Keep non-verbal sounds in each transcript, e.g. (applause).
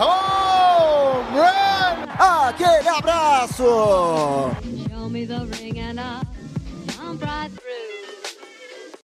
Home run! Aquele abraço.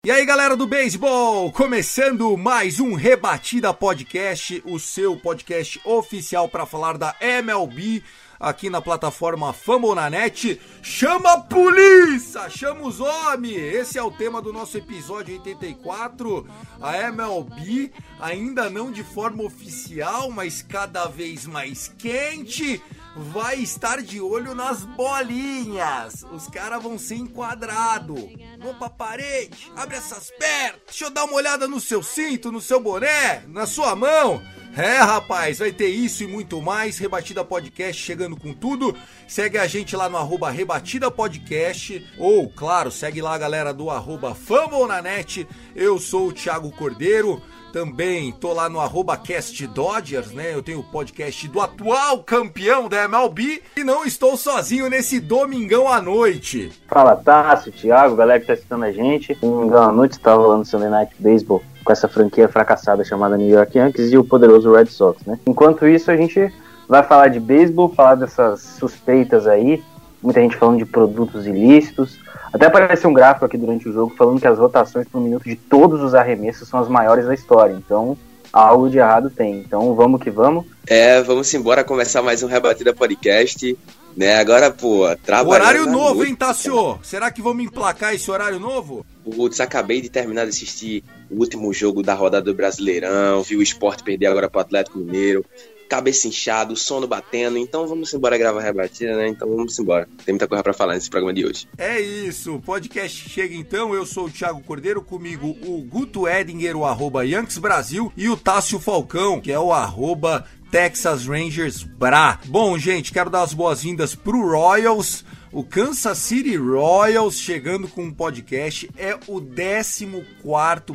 E aí, galera do beisebol, começando mais um Rebatida Podcast, o seu podcast oficial para falar da MLB aqui na plataforma Fambonanet. Chama a polícia, chama os homens. Esse é o tema do nosso episódio 84. A MLB ainda não de forma oficial, mas cada vez mais quente vai estar de olho nas bolinhas. Os caras vão ser enquadrados. Vão pra parede, abre essas pernas. Deixa eu dar uma olhada no seu cinto, no seu boné, na sua mão. É, rapaz, vai ter isso e muito mais. Rebatida Podcast chegando com tudo. Segue a gente lá no arroba Rebatida Podcast. Ou, claro, segue lá a galera do arroba Fambonanet. Eu sou o Thiago Cordeiro. Também tô lá no arroba Cast Dodgers, né? Eu tenho o podcast do atual campeão da MLB. E não estou sozinho nesse domingão à noite. Fala Tássio, Thiago, galera que tá assistindo a gente. Domingão à noite tá rolando Sunday Night Baseball com essa franquia fracassada chamada New York Yankees e o poderoso Red Sox, né? Enquanto isso, a gente vai falar de beisebol, falar dessas suspeitas aí. Muita gente falando de produtos ilícitos. Até apareceu um gráfico aqui durante o jogo falando que as rotações por minuto de todos os arremessos são as maiores da história. Então, algo de errado tem. Então, vamos que vamos. É, vamos embora começar mais um Rebatida Podcast. Né, agora, pô, trabalhando. Horário novo, noite. hein, Tassio? Será que vamos emplacar esse horário novo? Putz, acabei de terminar de assistir o último jogo da rodada do Brasileirão, vi o esporte perder agora pro Atlético Mineiro. Cabeça inchado, sono batendo, então vamos embora gravar a rebatida, né? Então vamos embora. Tem muita coisa pra falar nesse programa de hoje. É isso, o podcast chega então. Eu sou o Thiago Cordeiro, comigo o Guto Edinger, o arroba Yankees Brasil, e o Tássio Falcão, que é o arroba Texas Rangers Bra. Bom, gente, quero dar as boas-vindas pro Royals. O Kansas City Royals chegando com um podcast é o 14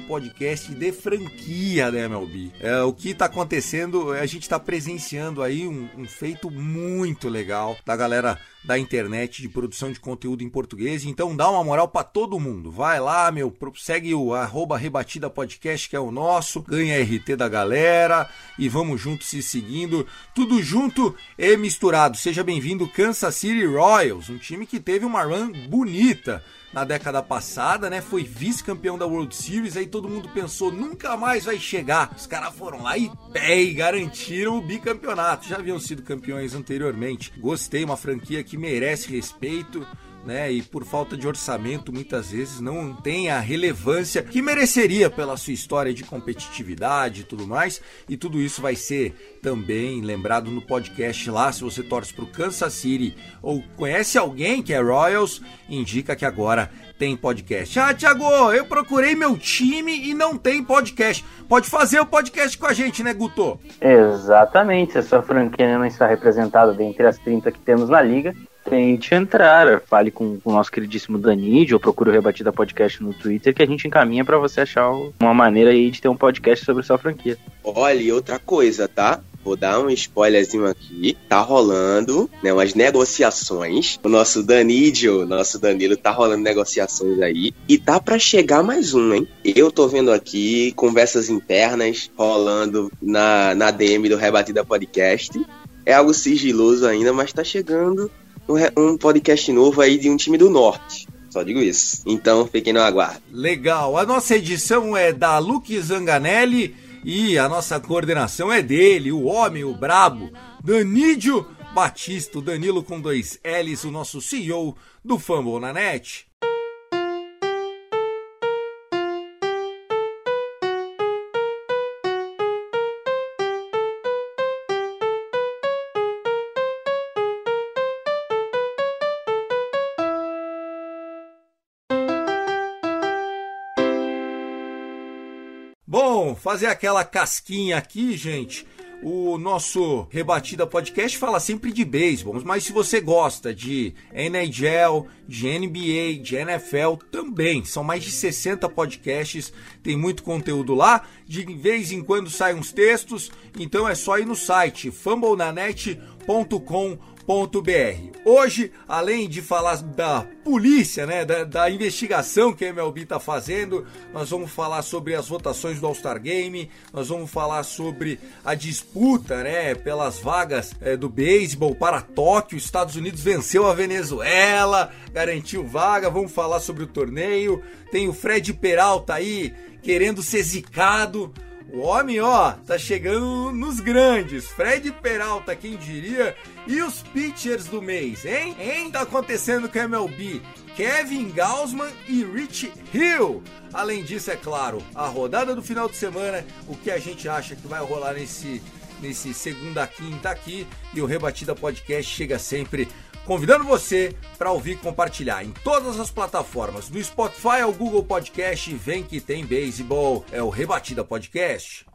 podcast de franquia da MLB. É, o que tá acontecendo, a gente tá presenciando aí um, um feito muito legal da galera da internet de produção de conteúdo em português. Então dá uma moral pra todo mundo. Vai lá, meu, segue o arroba Rebatida Podcast, que é o nosso, ganha RT da galera e vamos juntos se seguindo. Tudo junto e misturado. Seja bem-vindo, Kansas City Royals, um time que teve uma run bonita na década passada, né? Foi vice-campeão da World Series, aí todo mundo pensou, nunca mais vai chegar. Os caras foram lá e, e garantiram o bicampeonato. Já haviam sido campeões anteriormente. Gostei, uma franquia que merece respeito. Né, e por falta de orçamento, muitas vezes não tem a relevância que mereceria pela sua história de competitividade e tudo mais. E tudo isso vai ser também lembrado no podcast lá. Se você torce para o Kansas City ou conhece alguém que é Royals, indica que agora tem podcast. Ah, Thiago, eu procurei meu time e não tem podcast. Pode fazer o podcast com a gente, né, Guto? Exatamente, a sua franquia não está representada dentre as 30 que temos na liga, tente entrar. Fale com com o nosso queridíssimo Danid ou procure o Rebatida Podcast no Twitter que a gente encaminha para você achar uma maneira aí de ter um podcast sobre sua franquia. Olha, e outra coisa, tá? Vou dar um spoilerzinho aqui. Tá rolando, né, umas negociações. O nosso Danidio, nosso Danilo, tá rolando negociações aí. E tá pra chegar mais um, hein? Eu tô vendo aqui conversas internas rolando na, na DM do Rebatida Podcast. É algo sigiloso ainda, mas tá chegando um, podcast novo aí de um time do Norte. Só digo isso. Então, fiquem no aguardo. Legal. A nossa edição é da Luke Zanganelli e a nossa coordenação é dele, o homem, o brabo, Danídio Batista, o Danilo com dois L's, o nosso CEO do Fumble na Net. Fazer aquela casquinha aqui, gente. o nosso Rebatida Podcast fala sempre de beisebol, mas se você gosta de NHL, de NBA, de NFL, também. São mais de 60 podcasts, tem muito conteúdo lá. De vez em quando saem uns textos, então é só ir no site fumblenanet.com.br Hoje, além de falar da polícia, né, da, da investigação que a MLB está fazendo, nós vamos falar sobre as votações do All-Star Game, nós vamos falar sobre a disputa, né, pelas vagas é, do beisebol para Tóquio. Os Estados Unidos venceu a Venezuela, garantiu vaga. Vamos falar sobre o torneio. Tem o Fred Peralta aí querendo ser zicado. O homem, ó, tá chegando nos grandes. Fred Peralta, quem diria? E os pitchers do mês, hein? Hein? Tá acontecendo com a MLB. Kevin Gausman e Rich Hill. Além disso, é claro, a rodada do final de semana, o que a gente acha que vai rolar nesse, nesse segunda quinta aqui. E o Rebatida Podcast chega sempre convidando você para ouvir e compartilhar em todas as plataformas, do Spotify ao Google Podcast, vem que tem beisebol, é o Rebatida Podcast.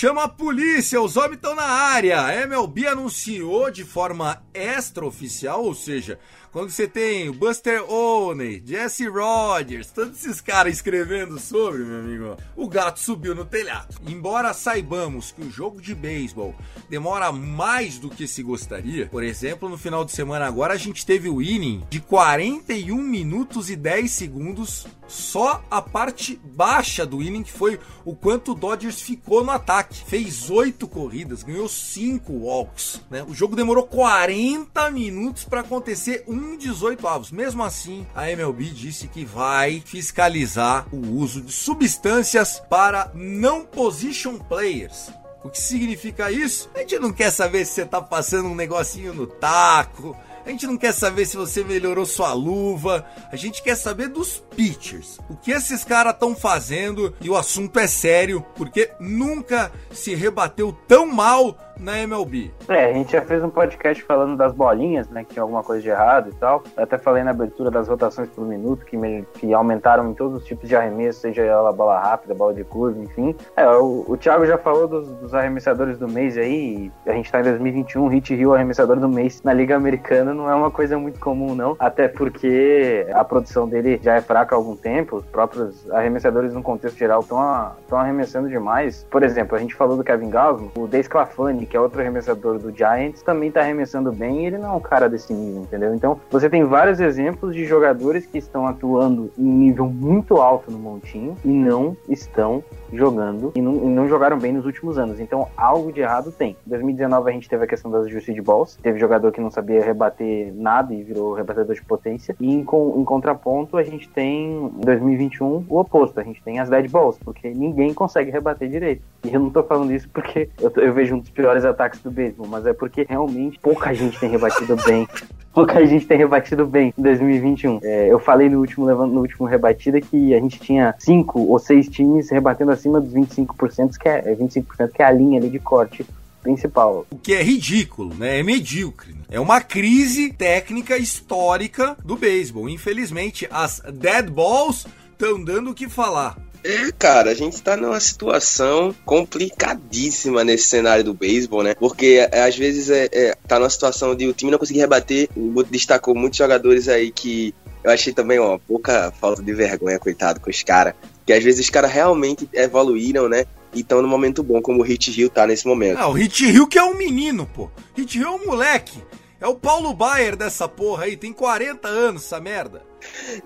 Chama a polícia, os homens estão na área. A MLB anunciou de forma extraoficial, ou seja, quando você tem Buster Olney, Jesse Rogers, todos esses caras escrevendo sobre, meu amigo, o gato subiu no telhado. Embora saibamos que o jogo de beisebol demora mais do que se gostaria, por exemplo, no final de semana agora a gente teve o inning de 41 minutos e 10 segundos, só a parte baixa do inning, que foi o quanto o Dodgers ficou no ataque. Fez oito corridas, ganhou cinco walks, né? O jogo demorou 40 minutos para acontecer um 18 avos. Mesmo assim, a MLB disse que vai fiscalizar o uso de substâncias para não position players. O que significa isso? A gente não quer saber se você tá passando um negocinho no taco, a gente não quer saber se você melhorou sua luva, a gente quer saber dos pitchers. O que esses caras estão fazendo e o assunto é sério, porque nunca se rebateu tão mal na MLB. É, a gente já fez um podcast falando das bolinhas, né, que tinha alguma coisa de errado e tal. Eu até falei na abertura das rotações por minuto, que, me, que aumentaram em todos os tipos de arremesso, seja ela bola rápida, bola de curva, enfim. É, o, o Thiago já falou dos, dos arremessadores do mês aí, a gente tá em 2021, Hit Hill arremessador do mês na Liga Americana não é uma coisa muito comum, não. Até porque a produção dele já é fraca há algum tempo, os próprios arremessadores no contexto geral estão arremessando demais. Por exemplo, a gente falou do Kevin Gausman, o Dave Clafani, que é outro arremessador do Giants, também tá arremessando bem e ele não é um cara desse nível, entendeu? Então, você tem vários exemplos de jogadores que estão atuando em nível muito alto no montinho e não estão jogando e não, e não, jogaram bem nos últimos anos. Então, algo de errado tem. Em 2019 a gente teve a questão das Juicy Balls, teve jogador que não sabia rebater nada e virou rebatedor de potência. E em, em contraponto, a gente tem em 2021 o oposto, a gente tem as Dead Balls, porque ninguém consegue rebater direito. E eu não tô falando isso porque eu, eu vejo um dos piores ataques do beisebol, mas é porque realmente pouca gente tem rebatido bem. (laughs) Pouca gente tem rebatido bem em 2021. É, eu falei no último, no último rebatida que a gente tinha cinco ou seis times rebatendo acima dos 25%, que é, 25%, que é a linha ali de corte principal. O que é ridículo, né? É medíocre. É uma crise técnica histórica do beisebol. Infelizmente, as dead balls estão dando o que falar. É, cara, a gente tá numa situação complicadíssima nesse cenário do beisebol, né? Porque é, às vezes é, é, tá numa situação de o time não conseguir rebater. O Guto destacou muitos jogadores aí que eu achei também uma pouca falta de vergonha, coitado, com os caras. Que às vezes os caras realmente evoluíram, né? E estão no momento bom, como o Hit Hill tá nesse momento. Ah, o Hit Hill que é um menino, pô. Hit Hill é um moleque. É o Paulo Baier dessa porra aí, tem 40 anos essa merda.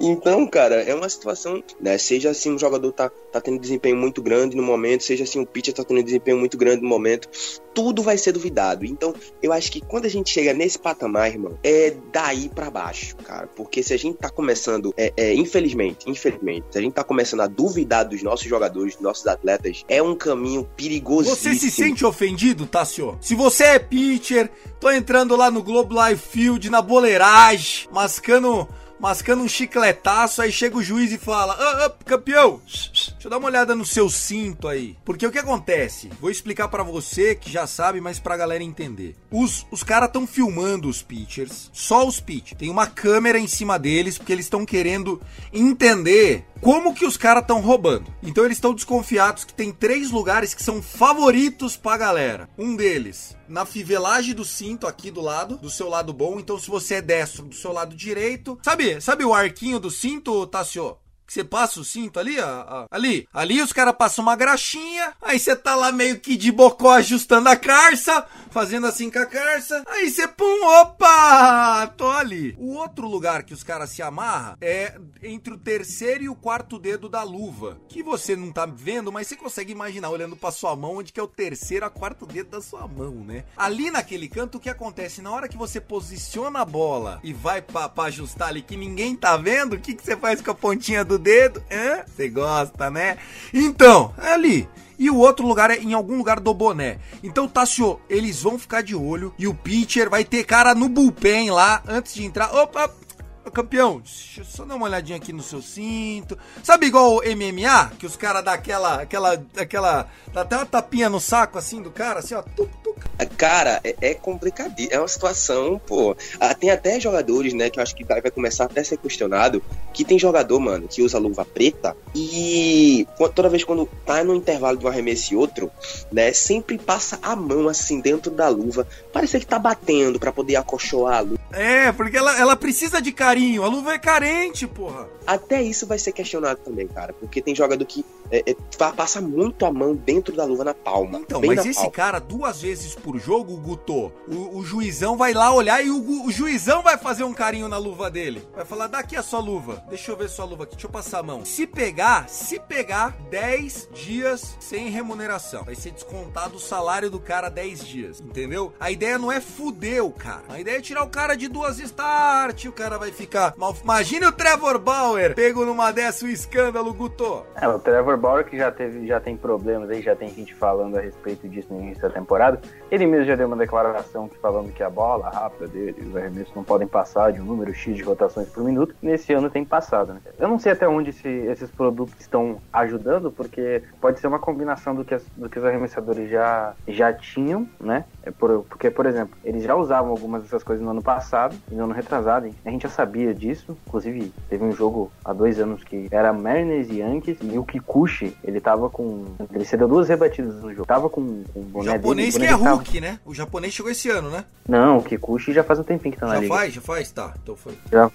Então, cara, é uma situação, né? Seja assim um jogador tá, tá tendo desempenho muito grande no momento, seja assim um pitcher tá tendo desempenho muito grande no momento, tudo vai ser duvidado. Então, eu acho que quando a gente chega nesse patamar, irmão, é daí para baixo, cara. Porque se a gente tá começando, é, é, infelizmente, infelizmente, se a gente tá começando a duvidar dos nossos jogadores, dos nossos atletas, é um caminho perigosíssimo. Você se sente ofendido, Tassio? Se você é pitcher, tô entrando lá no Globo Life Field, na boleiragem, mascando mascando um chicletaço, aí chega o juiz e fala: ah, ah, campeão, deixa eu dar uma olhada no seu cinto aí. Porque o que acontece? Vou explicar para você que já sabe, mas pra galera entender. Os, os caras estão filmando os pitchers, só os pitchers. Tem uma câmera em cima deles, porque eles estão querendo entender como que os caras estão roubando. Então eles estão desconfiados que tem três lugares que são favoritos pra galera. Um deles, na fivelagem do cinto aqui do lado, do seu lado bom. Então se você é destro, do seu lado direito. Sabe, sabe o arquinho do cinto, Tassio? Que você passa o cinto ali, ó, ali. Ali os caras passam uma graxinha, aí você tá lá meio que de bocó ajustando a carça, fazendo assim com a carça, aí você pum, opa, tô ali. O outro lugar que os caras se amarram é entre o terceiro e o quarto dedo da luva, que você não tá vendo, mas você consegue imaginar olhando pra sua mão onde que é o terceiro a quarto dedo da sua mão, né? Ali naquele canto, o que acontece? Na hora que você posiciona a bola e vai pra ajustar ali que ninguém tá vendo, o que, que você faz com a pontinha do do dedo. Você gosta, né? Então, é ali. E o outro lugar é em algum lugar do boné. Então, Tassio, eles vão ficar de olho. E o pitcher vai ter cara no bullpen lá antes de entrar. Opa, campeão, deixa eu só dar uma olhadinha aqui no seu cinto. Sabe igual o MMA? Que os caras dão aquela, aquela, aquela, dá até uma tapinha no saco assim do cara, assim ó, tuc, tuc. Cara, é, é complicado, é uma situação, pô. Ah, tem até jogadores, né, que eu acho que vai começar até a ser questionado, que tem jogador, mano, que usa luva preta e toda vez quando tá no intervalo de um arremesso e outro, né, sempre passa a mão assim dentro da luva, parece que tá batendo para poder acolchoar a luva. É, porque ela, ela precisa de carinho, a luva é carente, porra. Até isso vai ser questionado também, cara, porque tem jogador que é, é, passa muito a mão dentro da luva na palma. Então, mas esse palma. cara, duas vezes por jogo, Guto, o, o juizão vai lá olhar e o, o, juizão vai fazer um carinho na luva dele. Vai falar, daqui a sua luva. Deixa eu ver sua luva aqui, deixa eu passar a mão. Se pegar, se pegar, 10 dias sem remuneração. Vai ser descontado o salário do cara 10 dias, entendeu? A ideia não é fuder o cara. A ideia é tirar o cara de duas start. O cara vai ficar mal. Imagine o Trevor Bauer pego numa dessa o escândalo, Guto. É, o Trevor Bauer que já, teve, já tem problemas aí, já tem gente falando a respeito disso no início da temporada. Ele mesmo já deu uma declaração que falando que a bola rápida dele, os arremessos não podem passar de um número X de rotações por minuto. Nesse ano tem passado, né? Eu não sei até onde esse, esses produtos estão ajudando, porque pode ser uma combinação do que, as, do que os arremessadores já, já tinham, né? É por, porque, por exemplo, eles já usavam algumas dessas coisas no ano passado e no ano retrasado. Hein? A gente já sabia disso. Inclusive, teve um jogo há dois anos que era Mariners e Yankees e o Kikuchi, ele tava com. Ele cedeu duas rebatidas no jogo. Tava com, com o boné japonês dele, que é Hulk, Né? O japonês chegou esse ano, né? Não, o Kikuchi já faz um tempinho que tá na já liga. Já faz, já faz, tá. Então foi. Já,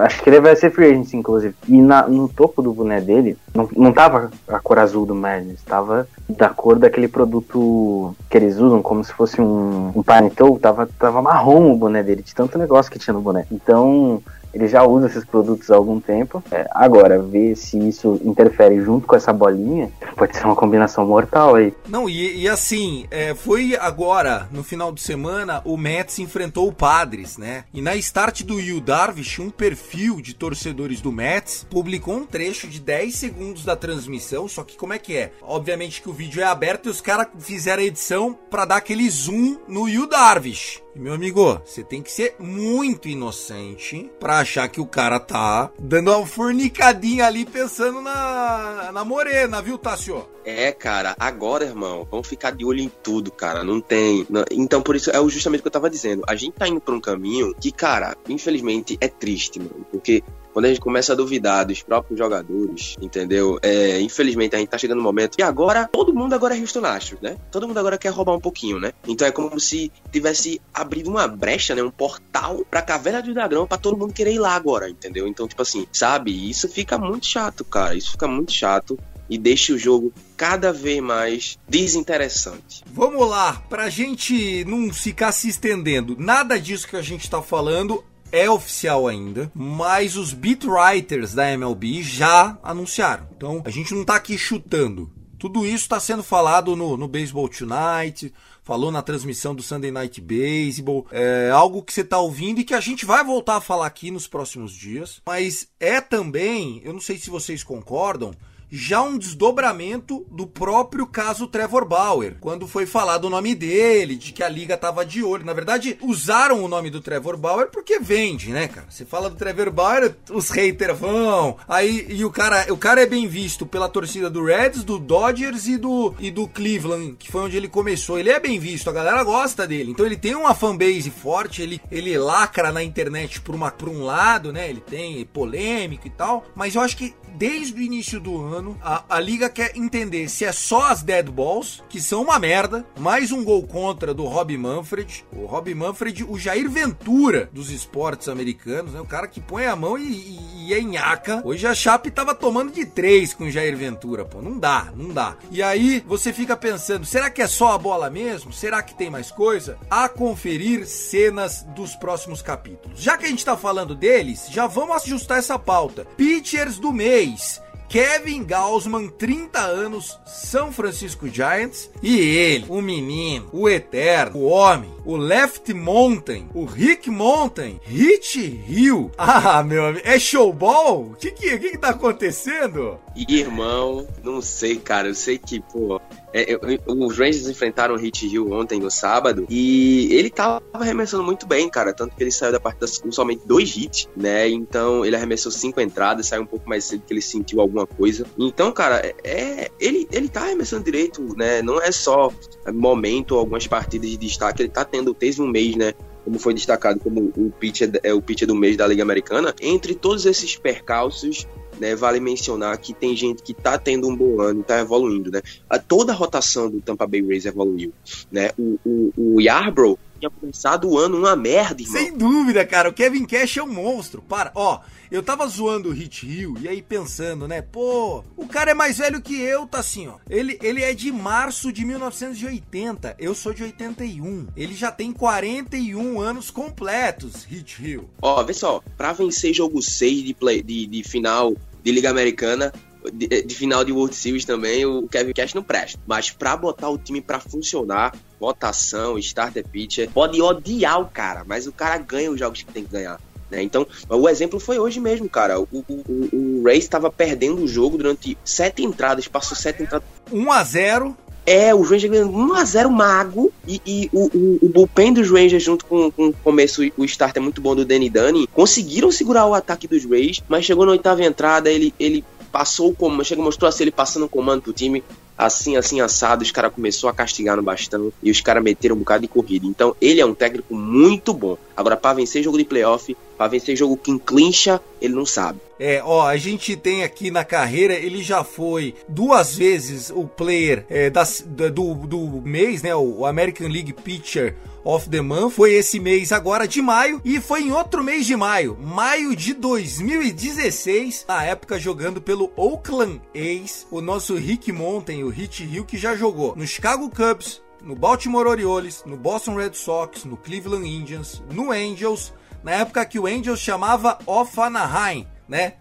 acho que ele vai ser free agent, inclusive. E na, no topo do boné dele, não, não tava a cor azul do Mariners, tava da cor daquele produto que eles usam, como se fosse um, um Panetto, tava, tava marrom o boné dele, de tanto negócio que tinha no boné. Então, ele já usa esses produtos há algum tempo. É, agora, ver se isso interfere junto com essa bolinha, pode ser uma combinação mortal aí. Não, e, e assim, é, foi agora, no final de semana, o Mets enfrentou o Padres, né? E na start do Yu Darvish, um perfil de torcedores do Mets publicou um trecho de 10 segundos da transmissão, só que como é que é? Obviamente que o vídeo é aberto e os caras fizeram a edição para dar aquele zoom no Yu Darvish. Meu amigo, você tem que ser muito inocente pra achar que o cara tá dando uma fornicadinha ali pensando na, na morena, viu, Tassio? É, cara, agora, irmão, vamos ficar de olho em tudo, cara. Não tem. Não... Então, por isso, é justamente o que eu tava dizendo. A gente tá indo pra um caminho que, cara, infelizmente é triste, mano. Porque quando a gente começa a duvidar dos próprios jogadores, entendeu? É, infelizmente a gente tá chegando no momento e agora todo mundo agora é Houston Astros, né? Todo mundo agora quer roubar um pouquinho, né? Então é como se tivesse abrido uma brecha, né? Um portal pra caverna do dragão pra todo mundo querer ir lá agora, entendeu? Então, tipo assim, sabe? Isso fica muito chato, cara. Isso fica muito chato e deixa o jogo cada vez mais desinteressante. Vamos lá, pra gente não ficar se estendendo, nada disso que a gente tá falando é oficial ainda, mas os beat writers da MLB já anunciaram. Então a gente não tá aqui chutando. Tudo isso está sendo falado no, no Baseball Tonight, falou na transmissão do Sunday Night Baseball, é algo que você está ouvindo e que a gente vai voltar a falar aqui nos próximos dias. Mas é também, eu não sei se vocês concordam, já um desdobramento do próprio caso Trevor Bauer, quando foi falado o nome dele, de que a liga tava de olho. Na verdade, usaram o nome do Trevor Bauer porque vende, né, cara? Você fala do Trevor Bauer, os haters vão. Aí e o cara, o cara é bem visto pela torcida do Reds, do Dodgers e do e do Cleveland, que foi onde ele começou. Ele é bem visto, a galera gosta dele. Então ele tem uma fanbase forte, ele ele lacra na internet por uma por um lado, né? Ele tem polêmico e tal, mas eu acho que desde o início do ano, a, a liga quer entender se é só as dead balls, que são uma merda, mais um gol contra do Rob Manfred. O Rob Manfred, o Jair Ventura dos esportes americanos, né? O cara que põe a mão e, e, e é nhaca. Hoje a Chape tava tomando de três com o Jair Ventura, pô. Não dá, não dá. E aí você fica pensando, será que é só a bola mesmo? Será que tem mais coisa? A conferir cenas dos próximos capítulos. Já que a gente tá falando deles, já vamos ajustar essa pauta. Pitchers do mês. Kevin Gaussman, 30 anos, São Francisco Giants. E ele, o menino, o eterno, o homem, o Left Mountain, o Rick Mountain, Hit Hill. Ah, meu amigo, é showball? O que que, que que tá acontecendo? Irmão, não sei, cara. Eu sei que, pô, é, eu, os Rangers enfrentaram o Hit Hill ontem, no sábado, e ele tava arremessando muito bem, cara. Tanto que ele saiu da partida com somente dois hits, né? Então ele arremessou cinco entradas, saiu um pouco mais cedo que ele sentiu alguma coisa. Então, cara, é, é ele, ele tá arremessando direito, né? Não é só momento ou algumas partidas de destaque, ele tá tendo, teve um mês, né? como foi destacado como o pitcher, é o pitcher do mês da Liga Americana, entre todos esses percalços, né, vale mencionar que tem gente que tá tendo um bom ano, tá evoluindo, né? Toda a rotação do Tampa Bay Rays evoluiu, né? O, o, o Yarbrough tinha começado o ano uma merda, irmão. Sem dúvida, cara. O Kevin Cash é um monstro. Para, ó. Eu tava zoando o Hit Hill e aí pensando, né? Pô, o cara é mais velho que eu, tá assim, ó. Ele, ele é de março de 1980. Eu sou de 81. Ele já tem 41 anos completos, Hit Hill. Ó, vê só. Pra vencer jogo 6 de, play, de, de final de Liga Americana, de, de, final de World Series também, o Kevin Cash não presta. Mas pra botar o time pra funcionar, votação, starter pitcher, pode odiar o cara, mas o cara ganha os jogos que tem que ganhar. Né? Então, o exemplo foi hoje mesmo, cara. O, o, o, o Ray estava perdendo o jogo durante sete entradas, passou sete entradas. 1 a 0 é, o Rangers ganhando 1x0 mago. E, e o, o, o, bullpen dos Rangers, junto com, com o começo, o start é muito bom do Danny Dunny, conseguiram segurar o ataque dos Rays, mas chegou na oitava entrada, ele, ele passou o chega mostrou assim ele passando o comando pro time, assim, assim, assado, os caras começou a castigar no bastão e os caras meteram um bocado de corrida. Então, ele é um técnico muito bom. Agora, para vencer jogo de playoff, para vencer jogo que enclincha, ele não sabe. É, ó, a gente tem aqui na carreira, ele já foi duas vezes o player é, das, do, do mês, né? O American League Pitcher of the Month. Foi esse mês agora de maio e foi em outro mês de maio, maio de 2016, na época jogando pelo Oakland A's, o nosso Rick Mountain, o Hit Hill, que já jogou no Chicago Cubs, no Baltimore Orioles, no Boston Red Sox, no Cleveland Indians, no Angels, na época que o Angels chamava Of Anaheim, né?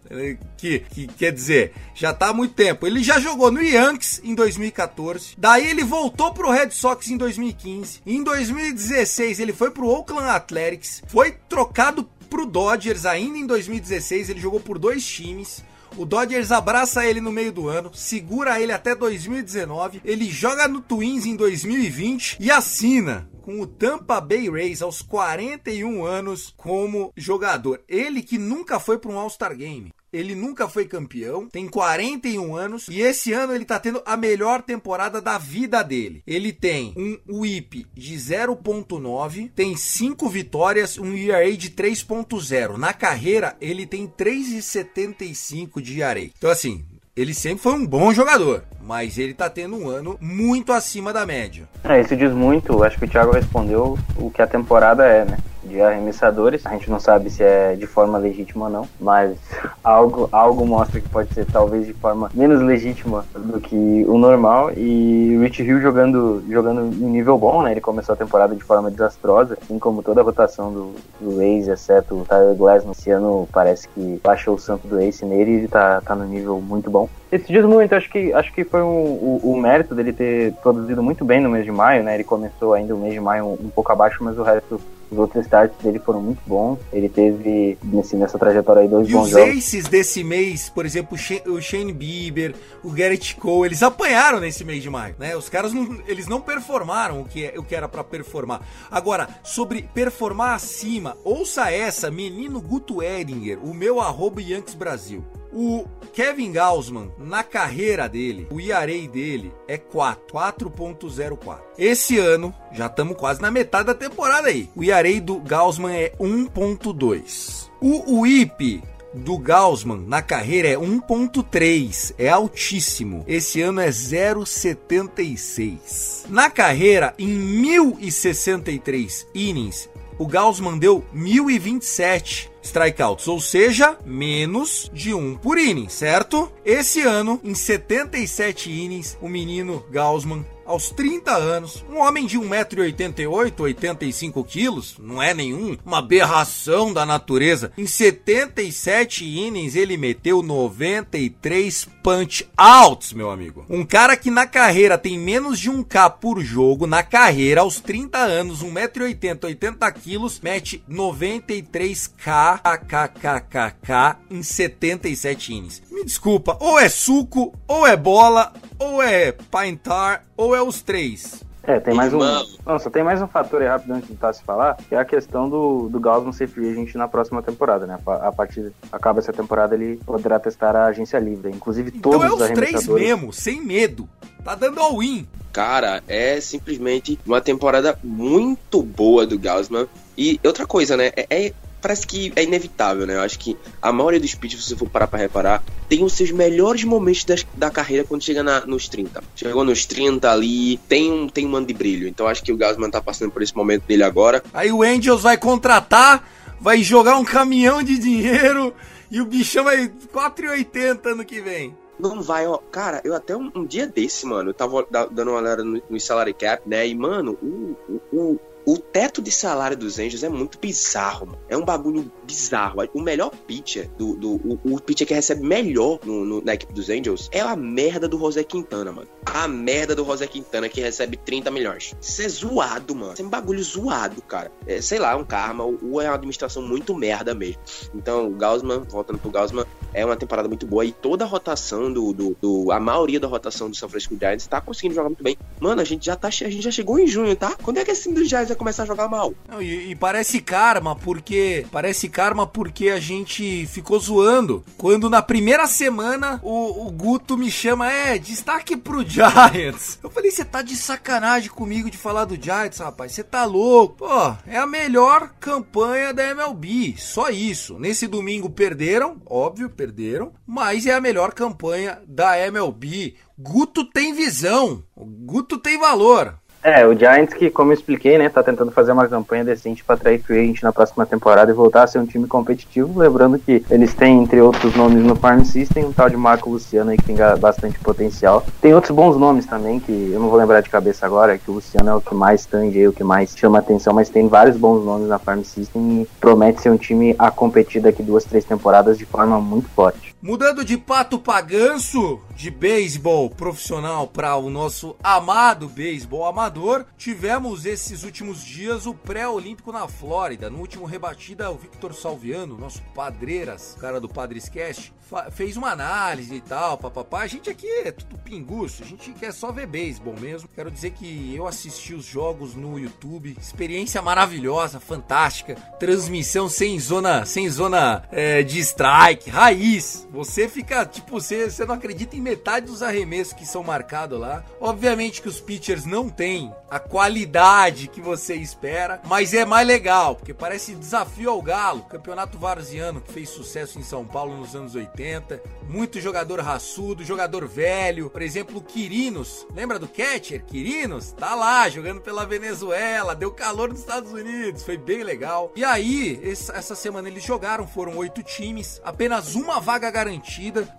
Que, que quer dizer, já tá há muito tempo. Ele já jogou no Yankees em 2014, daí ele voltou pro Red Sox em 2015. Em 2016 ele foi pro Oakland Athletics, foi trocado pro Dodgers ainda em 2016, ele jogou por dois times. O Dodgers abraça ele no meio do ano, segura ele até 2019, ele joga no Twins em 2020 e assina com o Tampa Bay Rays aos 41 anos como jogador. Ele que nunca foi para um All-Star Game. Ele nunca foi campeão, tem 41 anos e esse ano ele tá tendo a melhor temporada da vida dele. Ele tem um WHIP de 0.9, tem 5 vitórias, um ERA de 3.0. Na carreira, ele tem 3,75 de ERA. Então assim, ele sempre foi um bom jogador, mas ele tá tendo um ano muito acima da média. É, isso diz muito, acho que o Thiago respondeu o que a temporada é, né? De arremessadores. A gente não sabe se é de forma legítima ou não, mas algo, algo mostra que pode ser talvez de forma menos legítima do que o normal. E Rich Hill jogando, jogando em nível bom, né? Ele começou a temporada de forma desastrosa, assim como toda a rotação do, do Ace, exceto o Tyler Glass esse ano, parece que baixou o santo do Ace nele e ele tá, tá no nível muito bom. Esse diz muito, acho que, acho que foi um, o, o, mérito dele ter produzido muito bem no mês de maio, né? Ele começou ainda o mês de maio um, um pouco abaixo, mas o resto os outros starts dele foram muito bons. Ele teve nesse, nessa trajetória aí dois e bons jogos. Os aces desse mês, por exemplo, o Shane Bieber, o Garrett Cole, eles apanharam nesse mês de maio, né? Os caras não, eles não performaram o que, é, o que era para performar. Agora, sobre performar acima, ouça essa, menino Guto Edinger, o meu arroba Yankees Brasil. O Kevin Gaussman, na carreira dele, o ERA dele é 4, 4.04. Esse ano, já estamos quase na metade da temporada aí. O ERA do Gaussman é 1.2. O WIP do Gaussman na carreira é 1.3, é altíssimo. Esse ano é 0.76. Na carreira, em 1063 innings, o Gaussman deu 1027 strikeouts, ou seja, menos de um por inning, certo? Esse ano, em 77 innings, o menino Gaussman aos 30 anos, um homem de 1,88m, 85 quilos, não é nenhum, uma aberração da natureza. Em 77 innings ele meteu 93 punch outs, meu amigo. Um cara que na carreira tem menos de 1k por jogo, na carreira aos 30 anos, 1,80m, 80 quilos, mete 93k kkkk em 77 innings. Me desculpa, ou é suco, ou é bola, ou é pintar, ou é os três. É, tem mais um. Nossa, tem mais um fator aí rápido antes de tá se falar, que é a questão do, do Gauss não ser free agent na próxima temporada, né? A partir acaba essa temporada, ele poderá testar a agência livre. Inclusive, todos então é os, os três mesmo, sem medo. Tá dando all-in. Cara, é simplesmente uma temporada muito boa do Gaussman. E outra coisa, né? É, é parece que é inevitável, né? Eu acho que a maioria dos pitches, se você for parar pra reparar, tem os seus melhores momentos das, da carreira quando chega na, nos 30. Chegou nos 30 ali, tem um, tem um mano de brilho. Então acho que o Gasman tá passando por esse momento dele agora. Aí o Angels vai contratar, vai jogar um caminhão de dinheiro e o bichão vai 4,80 ano que vem. Não vai, ó. Cara, eu até um, um, dia desse, mano, eu tava dando uma olhada no, no salary cap, né? E, mano, o, o, o teto de salário dos Angels é muito bizarro, mano. É um bagulho bizarro. O melhor pitcher, do, do o, o pitcher que recebe melhor no, no, na equipe dos Angels é a merda do José Quintana, mano. A merda do José Quintana que recebe 30 milhões. Isso é zoado, mano. Isso é um bagulho zoado, cara. É, sei lá, é um karma ou é uma administração muito merda mesmo. Então, o Gaussman, voltando pro Gaussman, é uma temporada muito boa e toda a rotação do, do, do, a maioria da rotação do San Francisco Giants tá conseguindo jogar muito bem. Mano, a gente já tá a gente já chegou em junho, tá? Quando é que esse time do Giants começar a jogar mal? Não, e, e, parece karma porque parece karma porque a gente ficou zoando quando na primeira semana o, o Guto me chama é destaque pro Giants. Eu falei, você tá de sacanagem comigo de falar do Giants, rapaz? Você tá louco? Pô, é a melhor campanha da MLB, só isso. Nesse domingo perderam, óbvio, perderam, mas é a melhor campanha da MLB. Guto tem visão, Guto tem valor. É, o Giants que, como eu expliquei, né, tá tentando fazer uma campanha decente para atrair free agent na próxima temporada e voltar a ser um time competitivo, lembrando que eles têm, entre outros nomes no farm system, um tal de Marco Luciano aí que tem bastante potencial. Tem outros bons nomes também, que eu não vou lembrar de cabeça agora, que o Luciano é o que mais tange, o que mais chama atenção, mas tem vários bons nomes na farm system e promete ser um time a competir daqui duas, três temporadas de forma muito forte. Mudando de pato pra ganso, de beisebol profissional para o nosso amado beisebol amador, tivemos esses últimos dias o pré-olímpico na Flórida. No último rebatida, o Victor Salviano, nosso padreiras, cara do Padres Cast, fez uma análise e tal, papapá. A gente aqui é tudo pinguço, a gente quer só ver beisebol mesmo. Quero dizer que eu assisti os jogos no YouTube, experiência maravilhosa, fantástica, transmissão sem zona, sem zona é, de strike, raiz. Você fica, tipo, você, você não acredita em metade dos arremessos que são marcados lá. Obviamente que os pitchers não têm a qualidade que você espera, mas é mais legal, porque parece desafio ao galo. Campeonato varziano que fez sucesso em São Paulo nos anos 80. Muito jogador raçudo, jogador velho. Por exemplo, Quirinos. Lembra do catcher? Quirinos? Tá lá, jogando pela Venezuela. Deu calor nos Estados Unidos. Foi bem legal. E aí, essa semana eles jogaram, foram oito times. Apenas uma vaga garantida,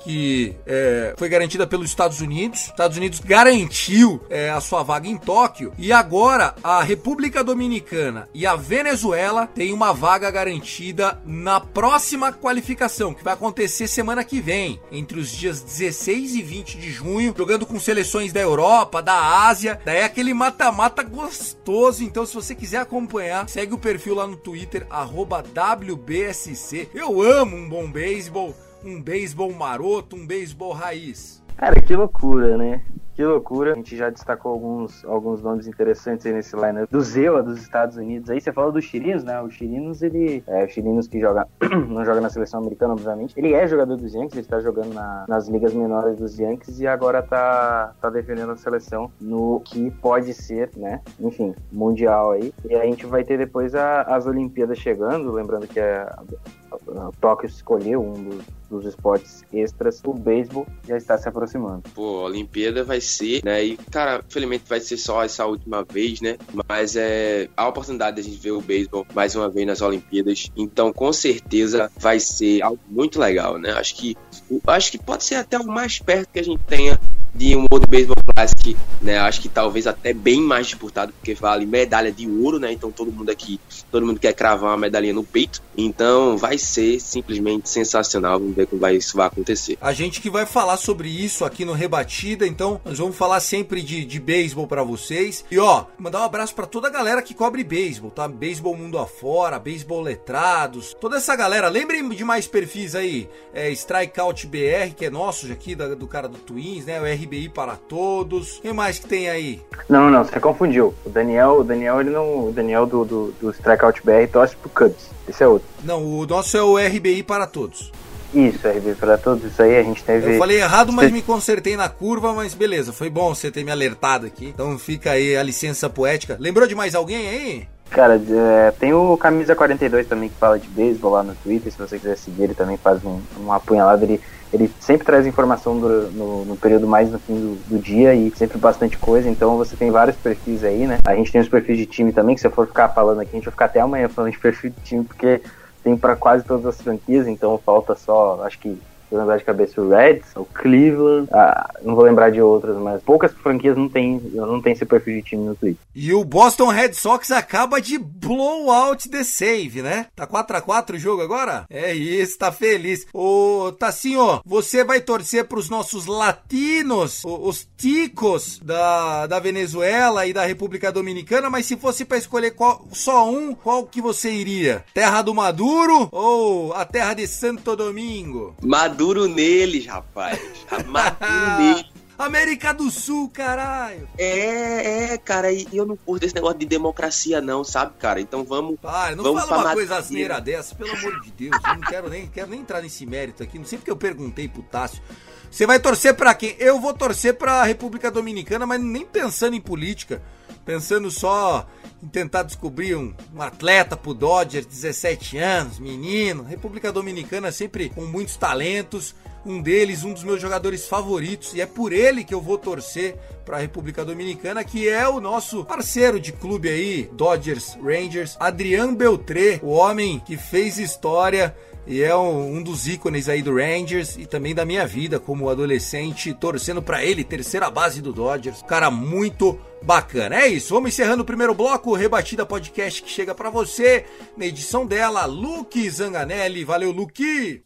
que é, foi garantida pelos Estados Unidos. Estados Unidos garantiu é, a sua vaga em Tóquio. E agora a República Dominicana e a Venezuela têm uma vaga garantida na próxima qualificação, que vai acontecer semana que vem, entre os dias 16 e 20 de junho, jogando com seleções da Europa, da Ásia. Daí é aquele mata-mata gostoso. Então, se você quiser acompanhar, segue o perfil lá no Twitter, WBSC. Eu amo um bom beisebol, um beisebol maroto, um beisebol raiz. Cara, que loucura, né? Que loucura. A gente já destacou alguns, alguns nomes interessantes aí nesse lineup do Zewa dos Estados Unidos. Aí você falou do Chirinos, né? O Chirinos, ele é o Chirinos que joga, (clears throat) não joga na seleção americana, obviamente. Ele é jogador dos Yankees, ele tá jogando na, nas ligas menores dos Yankees e agora tá, tá defendendo a seleção no que pode ser, né? Enfim, mundial aí. E a gente vai ter depois a, as Olimpíadas chegando, lembrando que é a, a Tóquio escolheu um dos, dos esportes extras, o beisebol já está se aproximando. Pô, a Olimpíada vai ser, né? E, cara, infelizmente vai ser só essa última vez, né? Mas é a oportunidade de a gente ver o beisebol mais uma vez nas Olimpíadas. Então, com certeza, vai ser algo muito legal, né? Acho que, acho que pode ser até o mais perto que a gente tenha de um World Baseball Né? Acho que talvez até bem mais disputado, porque vale medalha de ouro, né? Então todo mundo aqui, todo mundo quer cravar uma medalhinha no peito. Então vai ser simplesmente sensacional. Vamos ver como vai, isso vai acontecer. A gente que vai falar sobre isso aqui no Rebatida, então nós vamos falar sempre de, de beisebol para vocês. E ó, mandar um abraço para toda a galera que cobre beisebol, tá? Beisebol mundo afora, beisebol letrados, toda essa galera. Lembrem de mais perfis aí, é Strikeout BR, que é nosso aqui, da, do cara do Twins, né? O RBI para todos. Quem mais que tem aí? Não, não, você confundiu. O Daniel, o Daniel, ele não. O Daniel do, do, do Strikeout BR torce pro Cubs. Esse é outro. Não, o nosso é o RBI para todos. Isso, RBI para todos, isso aí a gente teve. Eu falei errado, mas me consertei na curva, mas beleza, foi bom você ter me alertado aqui. Então fica aí a licença poética. Lembrou de mais alguém aí? Cara, é, tem o Camisa 42 também que fala de beisebol lá no Twitter, se você quiser seguir, ele também faz um, uma apunhalada, ele, ele sempre traz informação do, no, no, período mais no fim do, do, dia e sempre bastante coisa, então você tem vários perfis aí, né? A gente tem os perfis de time também, que se eu for ficar falando aqui, a gente vai ficar até amanhã falando de (laughs) perfil de time, porque tem para quase todas as franquias, então falta só, acho que vou lembrar de cabeça o Reds, o Cleveland, ah, não vou lembrar de outras, mas poucas franquias não tem, não tem esse perfil de time no Twitter. E o Boston Red Sox acaba de blow out the save, né? Tá 4 a 4 o jogo agora? É isso, tá feliz. Ô, Tassinho, você vai torcer pros nossos latinos, os ticos da, da Venezuela e da República Dominicana, mas se fosse para escolher qual, só um, qual que você iria? Terra do Maduro ou a terra de Santo Domingo? Maduro Maduro neles, rapaz. (laughs) Maduro neles. América do Sul, caralho. É, é, cara, e eu não curto esse negócio de democracia, não, sabe, cara? Então vamos. Para, não vamos fala uma coisa asneira dessa, pelo amor de Deus. Eu não quero nem, quero nem entrar nesse mérito aqui. Não sei porque eu perguntei pro Tássio. Você vai torcer para quem? Eu vou torcer pra República Dominicana, mas nem pensando em política. Pensando só em tentar descobrir um, um atleta pro Dodgers, 17 anos, menino. República Dominicana sempre com muitos talentos. Um deles, um dos meus jogadores favoritos, e é por ele que eu vou torcer para a República Dominicana, que é o nosso parceiro de clube aí, Dodgers Rangers, Adrian Beltré, o homem que fez história e é um, um, dos ícones aí do Rangers e também da minha vida como adolescente, torcendo para ele, terceira base do Dodgers. Cara muito bacana. É isso, vamos encerrando o primeiro bloco, Rebatida Podcast que chega para você na edição dela, Luke Zanganelli. Valeu, Luke!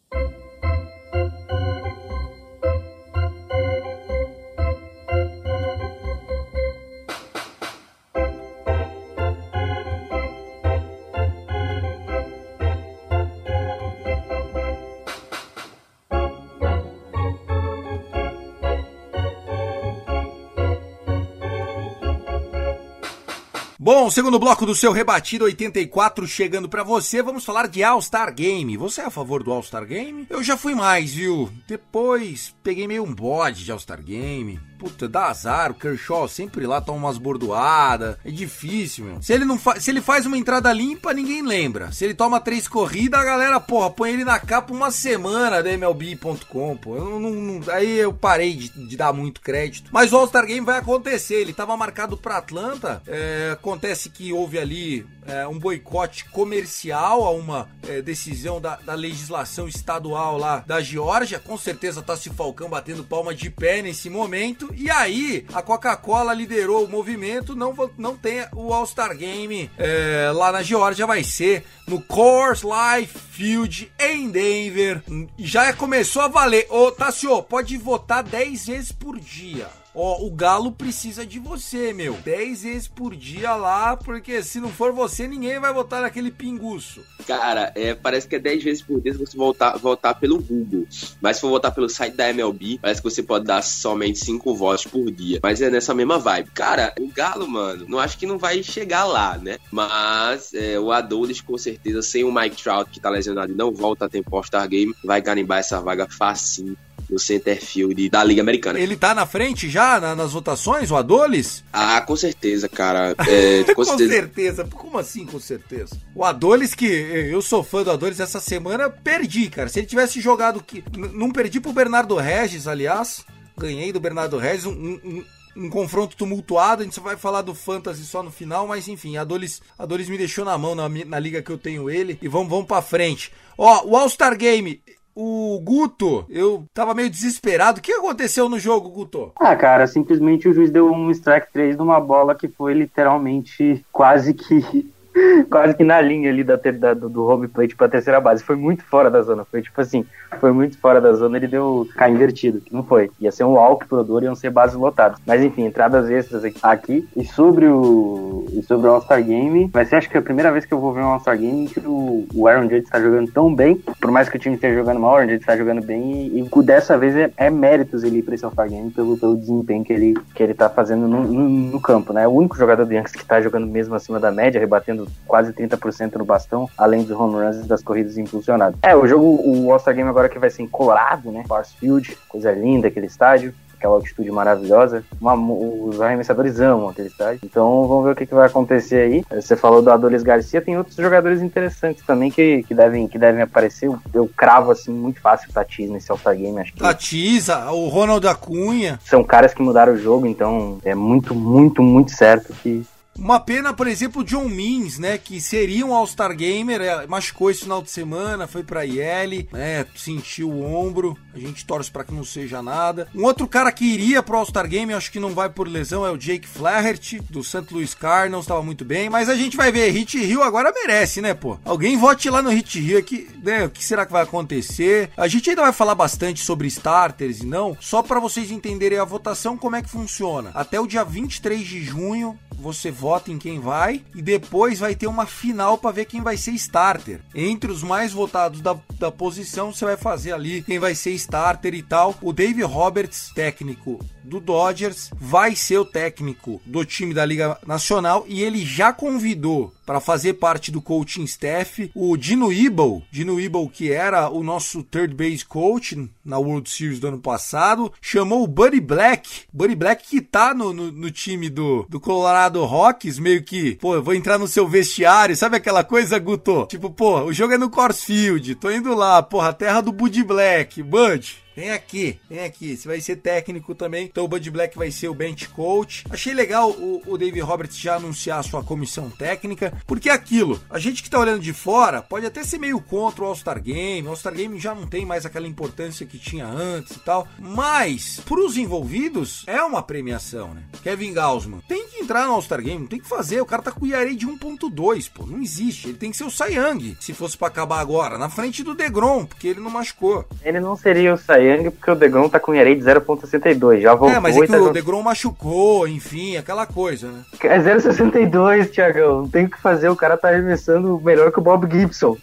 Bom, segundo bloco do seu rebatido 84 chegando pra você, vamos falar de All-Star Game. Você é a favor do All-Star Game? Eu já fui mais, viu? Depois peguei meio um bode de All-Star Game. Puta, dá azar, o Kershaw sempre lá toma umas bordoadas. É difícil, meu. Se ele, não se ele faz uma entrada limpa, ninguém lembra. Se ele toma três corridas, a galera, porra, põe ele na capa uma semana da MLB.com, pô. Eu não, não, aí eu parei de, de, dar muito crédito. Mas o All-Star Game vai acontecer. Ele tava marcado pra Atlanta. É, acontece que houve ali é, um boicote comercial a uma é, decisão da, da, legislação estadual lá da Geórgia. Com certeza tá se Falcão batendo palma de pé nesse momento. E aí, a Coca-Cola liderou o movimento. Não, não tem o All-Star Game é, lá na Geórgia, vai ser no Coors Life Field em Denver. Já começou a valer. Ô, Tassio, pode votar 10 vezes por dia. Ó, o Galo precisa de você, meu. 10 vezes por dia lá, porque se não for você, ninguém vai votar naquele pinguço. Cara, é, parece que é 10 vezes por dia se você voltar, votar pelo Google. Mas se for votar pelo site da MLB, parece que você pode dar somente 5 votos por dia. Mas é nessa mesma vibe. Cara, o Galo, mano, não acho que não vai chegar lá, né? Mas é, o Adolis, com certeza, sem o Mike Trout, que tá lesionado e não volta a tempo All-Star Game, vai garimbar essa vaga facinho no center field da Liga Americana. Ele tá na frente já na, nas votações, o Adolis? Ah, com certeza, cara. (laughs) É, com, com certeza. certeza. Como assim, com certeza? O Adolis, que eu sou fã do Adolis essa semana, perdi, cara. Se ele tivesse jogado que. Não perdi pro Bernardo Regis, aliás. Ganhei do Bernardo Regis. um, um um confronto tumultuado, a gente só vai falar do Fantasy só no final, mas enfim, a Dolis, a Dolis me deixou na mão na, na liga que eu tenho ele e vamos, vamos pra frente. Ó, o All-Star Game, o Guto, eu tava meio desesperado. O que aconteceu no jogo, Guto? Ah, cara, simplesmente o juiz deu um strike 3 numa bola que foi literalmente quase que (laughs) quase que na linha ali da, da, do home plate pra terceira base. Foi muito fora da zona. Foi tipo assim, foi muito fora da zona. Ele deu cá invertido, que não foi. Ia ser um walk pro Odor, iam ser bases lotadas. Mas enfim, entradas extras aqui. E sobre o, e sobre o All-Star Game, vai ser acho que é a primeira vez que eu vou ver um All-Star Game que o, o Aaron Judge está jogando tão bem. Por mais que o time esteja jogando mal, o Aaron Judge está jogando bem. E, e dessa vez é, é, méritos ele ir pra esse All-Star Game pelo, pelo desempenho que ele, que ele tá fazendo no, no, no campo, né? O único jogador do Yankees que tá jogando mesmo acima da média, rebatendo quase 30% no bastão, além dos home runs e das corridas impulsionadas. É, o jogo, o All-Star Game agora que vai ser em Colorado, né? Force Field, coisa linda aquele estádio aquela altitude maravilhosa. Uma, os arremessadores amam aquele estádio. Então vamos ver o que, que vai acontecer aí. Você falou do Adolis Garcia, tem outros jogadores interessantes também que, que, devem, que devem aparecer. Eu, cravo assim muito fácil o Tatis nesse All-Star Game. Acho que Tatis, o Ronald Acunha. São caras que mudaram o jogo, então é muito, muito, muito certo que uma pena, por exemplo, o John Means, né, que seria um All-Star Gamer, é, machucou esse final de semana, foi pra IL, né, sentiu o ombro, a gente torce para que não seja nada. Um outro cara que iria pro All-Star Game, acho que não vai por lesão, é o Jake Flaherty, do St. Louis Cardinals, estava muito bem, mas a gente vai ver, Hit Hill agora merece, né, pô? Alguém vote lá no Hit Hill aqui, né, o que será que vai acontecer? A gente ainda vai falar bastante sobre starters e não, só para vocês entenderem a votação, como é que funciona. Até o dia 23 de junho, você vota em quem vai e depois vai ter uma final para ver quem vai ser starter. Entre os mais votados da, da posição, você vai fazer ali quem vai ser starter e tal. O Dave Roberts, técnico do Dodgers, vai ser o técnico do time da Liga Nacional e ele já convidou para fazer parte do coaching staff o Dino Ebel, Dino Ebel que era o nosso third base coach na World Series do ano passado, chamou o Buddy Black, Buddy Black que tá no, no, no time do, do Colorado Rockies, meio que, pô, eu vou entrar no seu vestiário, sabe aquela coisa, Guto? Tipo, pô, o jogo é no Coors Field, tô indo lá, porra, terra do Buddy Black, Bud, Vem aqui, vem aqui. Você vai ser técnico também. Então o Bud Black vai ser o bench coach. Achei legal o, o Dave Roberts já anunciar a sua comissão técnica, porque é aquilo, a gente que tá olhando de fora pode até ser meio contra o All-Star Game. O All-Star Game já não tem mais aquela importância que tinha antes e tal. Mas, pros envolvidos, é uma premiação, né? Kevin Gaussman tem que entrar no All-Star Game, tem que fazer. O cara tá com o IRA de 1.2, pô. Não existe. Ele tem que ser o Young, se fosse para acabar agora, na frente do DeGrom, porque ele não machucou. Ele não seria o Cy Young porque o Degrom tá com ERA de 0.62, já voltou. É, mas é que tá o Degrom machucou, enfim, aquela coisa, né? É 0.62, Thiagão, não tem o que fazer, o cara tá arremessando melhor que o Bob Gibson.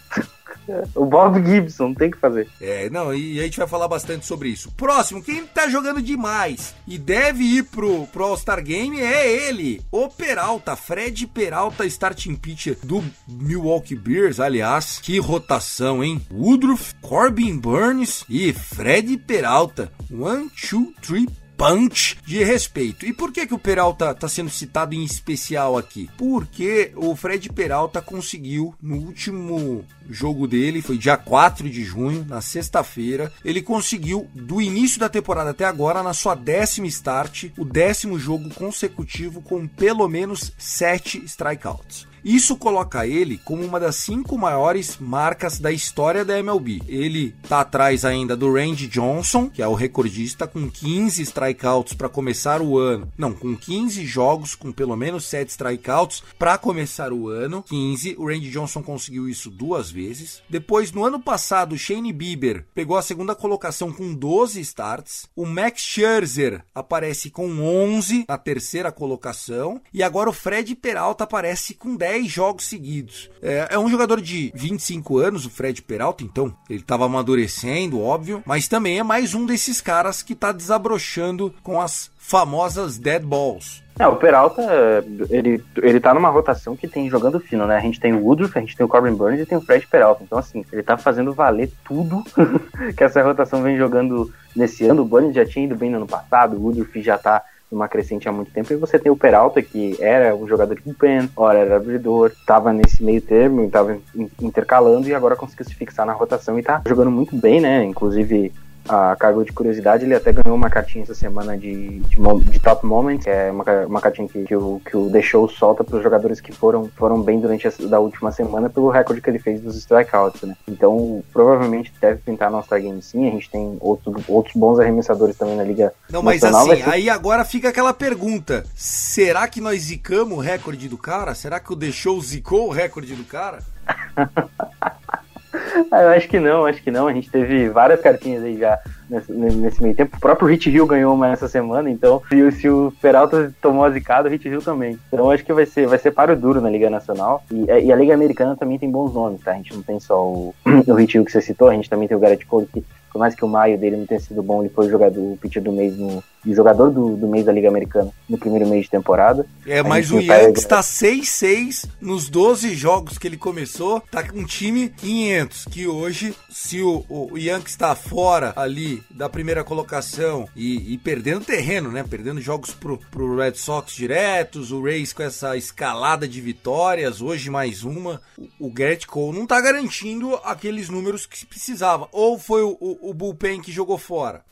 O Bob Gibson, não tem o que fazer. É, não, e a gente vai falar bastante sobre isso. Próximo, quem tá jogando demais e deve ir pro, pro All-Star Game é ele, o Peralta, Fred Peralta, starting pitcher do Milwaukee Bears. Aliás, que rotação, hein? Woodruff, Corbin Burns e Fred Peralta. One, two, three, punch de respeito. E por que, que o Peralta está sendo citado em especial aqui? Porque o Fred Peralta conseguiu no último jogo dele, foi dia 4 de junho, na sexta-feira, ele conseguiu do início da temporada até agora, na sua décima start, o décimo jogo consecutivo com pelo menos 7 strikeouts. Isso coloca ele como uma das cinco maiores marcas da história da MLB. Ele tá atrás ainda do Randy Johnson, que é o recordista, com 15 strikeouts para começar o ano. Não, com 15 jogos com pelo menos 7 strikeouts para começar o ano. 15. O Randy Johnson conseguiu isso duas vezes. Depois, no ano passado, Shane Bieber pegou a segunda colocação com 12 starts. O Max Scherzer aparece com 11 na terceira colocação. E agora o Fred Peralta aparece com 10 10 jogos seguidos. É, é, um jogador de 25 anos, o Fred Peralta, então ele estava amadurecendo, óbvio, mas também é mais um desses caras que está desabrochando com as famosas dead balls. É, o Peralta, ele, ele tá numa rotação que tem jogando fino, né? A gente tem o Woodruff, a gente tem o Corbin Burns e tem o Fred Peralta. Então, assim, ele tá fazendo valer tudo (laughs) que essa rotação vem jogando nesse ano. O Burns já tinha ido bem no ano passado, o Woodruff já tá numa crescente há muito tempo, e você tem o Peralta, que era um jogador de bullpen, ora era abridor, estava nesse meio termo, estava intercalando e agora conseguiu se fixar na rotação e tá jogando muito bem, né? Inclusive a cargo de curiosidade, ele até ganhou uma cartinha essa semana de, de, de Top Moment, que é uma, uma cartinha que, que, o, que o deixou solta para os jogadores que foram, foram bem durante a da última semana pelo recorde que ele fez dos strikeouts, né? Então, provavelmente deve pintar no All-Star Game sim, a gente tem outros, outros bons arremessadores também na Liga Não, mas assim, ser... aí agora fica aquela pergunta, será que nós zicamos o recorde do cara? Será que o deixou zicou o recorde do cara? (laughs) (laughs) Ah, eu acho que não, acho que não. A gente teve várias cartinhas aí já nesse, nesse meio tempo. O próprio Hit Hill ganhou uma essa semana, então se, se o Peralta tomou a zicada, o Hit Hill também. Então acho que vai ser, vai ser paro duro na Liga Nacional. E, e, a Liga Americana também tem bons nomes, tá? A gente não tem só o, (clears throat) o Hit Hill que você citou, a gente também tem o Garrett Cole, que por mais que o maio dele não tenha sido bom, ele foi jogador, o pitcher do mês no, jogador do, do mês da Liga Americana no primeiro mês de temporada. É, mas o Yankees está 6-6 nos 12 jogos que ele começou, tá com um time 500, que hoje, se o, o Yankees está fora ali da primeira colocação e, e, perdendo terreno, né, perdendo jogos pro, pro Red Sox diretos, o Rays com essa escalada de vitórias, hoje mais uma, o, o Garrett Cole não tá garantindo aqueles números que se precisava. Ou foi o, o, o bullpen que jogou fora?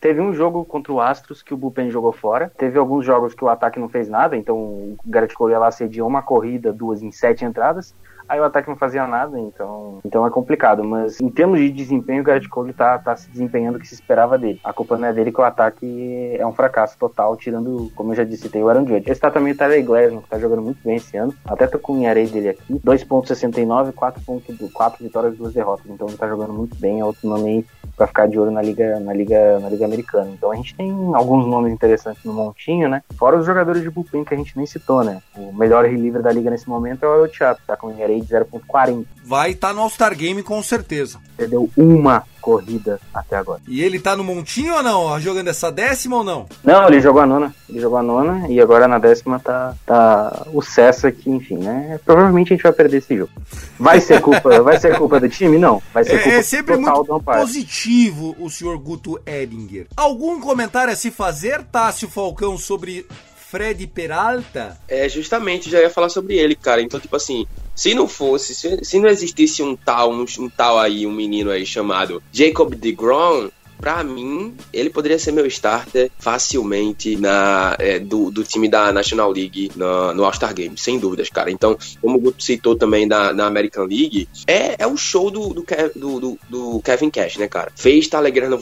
Teve um jogo contra o Astros que o bullpen jogou fora. Teve alguns jogos que o ataque não fez nada, então o Garrett Cole lá cediu uma corrida, duas em sete entradas aí o ataque não fazia nada, então, então é complicado. Mas em termos de desempenho, o Garrett Cole tá, tá se desempenhando o que se esperava dele. A culpa não é dele que o ataque é um fracasso total, tirando, como eu já disse, tem o Aaron Judge. Esse tá também o Tyler Glasnow, que tá jogando muito bem esse ano. Até tô com o array dele aqui. 2.69, 4.4 vitórias e 2 derrotas. Então ele tá jogando muito bem. É outro nome aí pra ficar de olho na Liga, na Liga, na Liga Americana. Então a gente tem alguns nomes interessantes no montinho, né? Fora os jogadores de bullpen que a gente nem citou, né? O melhor reliever da liga nesse momento é o Chapo, tá com o ERA de 0.40. Vai estar tá no All-Star Game com certeza. Perdeu uma corrida até agora. E ele tá no montinho ou não? Jogando essa décima ou não? Não, ele jogou a nona. Ele jogou a nona e agora na décima tá, tá o Cessa que, enfim, né? Provavelmente a gente vai perder esse jogo. Vai ser culpa, (laughs) vai ser culpa do time? Não. Vai ser é, culpa é sempre total muito do positivo o senhor Guto Edinger. Algum comentário a se fazer, Tássio Falcão, sobre Fred Peralta? É, justamente, já ia falar sobre ele, cara. Então, tipo assim, se não fosse, se, se não existisse um tal, um, um, tal aí, um menino aí chamado Jacob DeGrom, para mim, ele poderia ser meu starter facilmente na, é, do, do time da National League no, no All-Star Game, sem dúvidas, cara. Então, como o Guto citou também da, na American League, é, é o show do, do, do, do, Kevin Cash, né, cara? Fez tá alegrando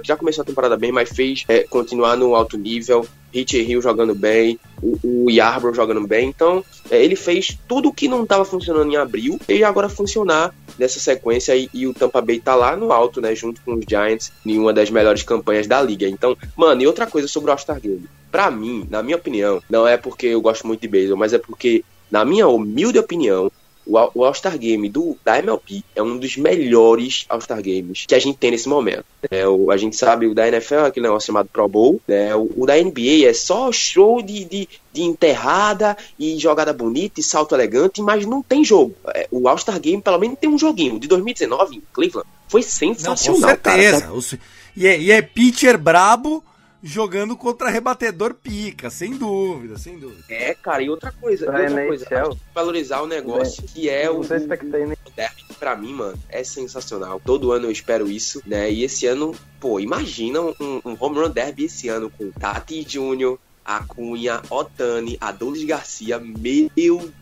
que já começou a temporada bem, mas fez é, continuar no alto nível. Hit Hill jogando bem, o, o Yarbrough jogando bem. Então, ele fez tudo o que não estava funcionando em abril e agora funcionar nessa sequência e, e, o Tampa Bay tá lá no alto, né, junto com os Giants, em uma das melhores campanhas da liga. Então, mano, e outra coisa sobre o All-Star Game. Pra mim, na minha opinião, não é porque eu gosto muito de beisebol, mas é porque, na minha humilde opinião, o, All- o All-Star Game do, da MLB é um dos melhores All-Star Games que a gente tem nesse momento. É, o, a gente sabe o da NFL é aquele negócio chamado Pro Bowl, né? o, o da NBA é só show de, de, de enterrada e jogada bonita e salto elegante, mas não tem jogo. É, o All-Star Game pelo menos tem um joguinho. De 2019 em Cleveland foi Não, com sensacional, cara. certeza. Os- E, é, e é pitcher brabo jogando contra rebatedor pica, sem dúvida, sem dúvida. É, cara, e outra coisa, Pra outra coisa, NHL. acho que valorizar o negócio que é o, se tá aqui, né? o derby, pra mim, mano, é sensacional. Todo ano eu espero isso, né? E esse ano, pô, imagina um, um home run derby esse ano com Tati Júnior, Acunha, Otani, Adolis Garcia, meu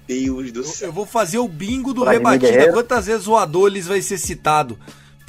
Deus do Eu, céu. eu vou fazer o bingo do rebatida. Quantas vezes o Adolis vai ser citado?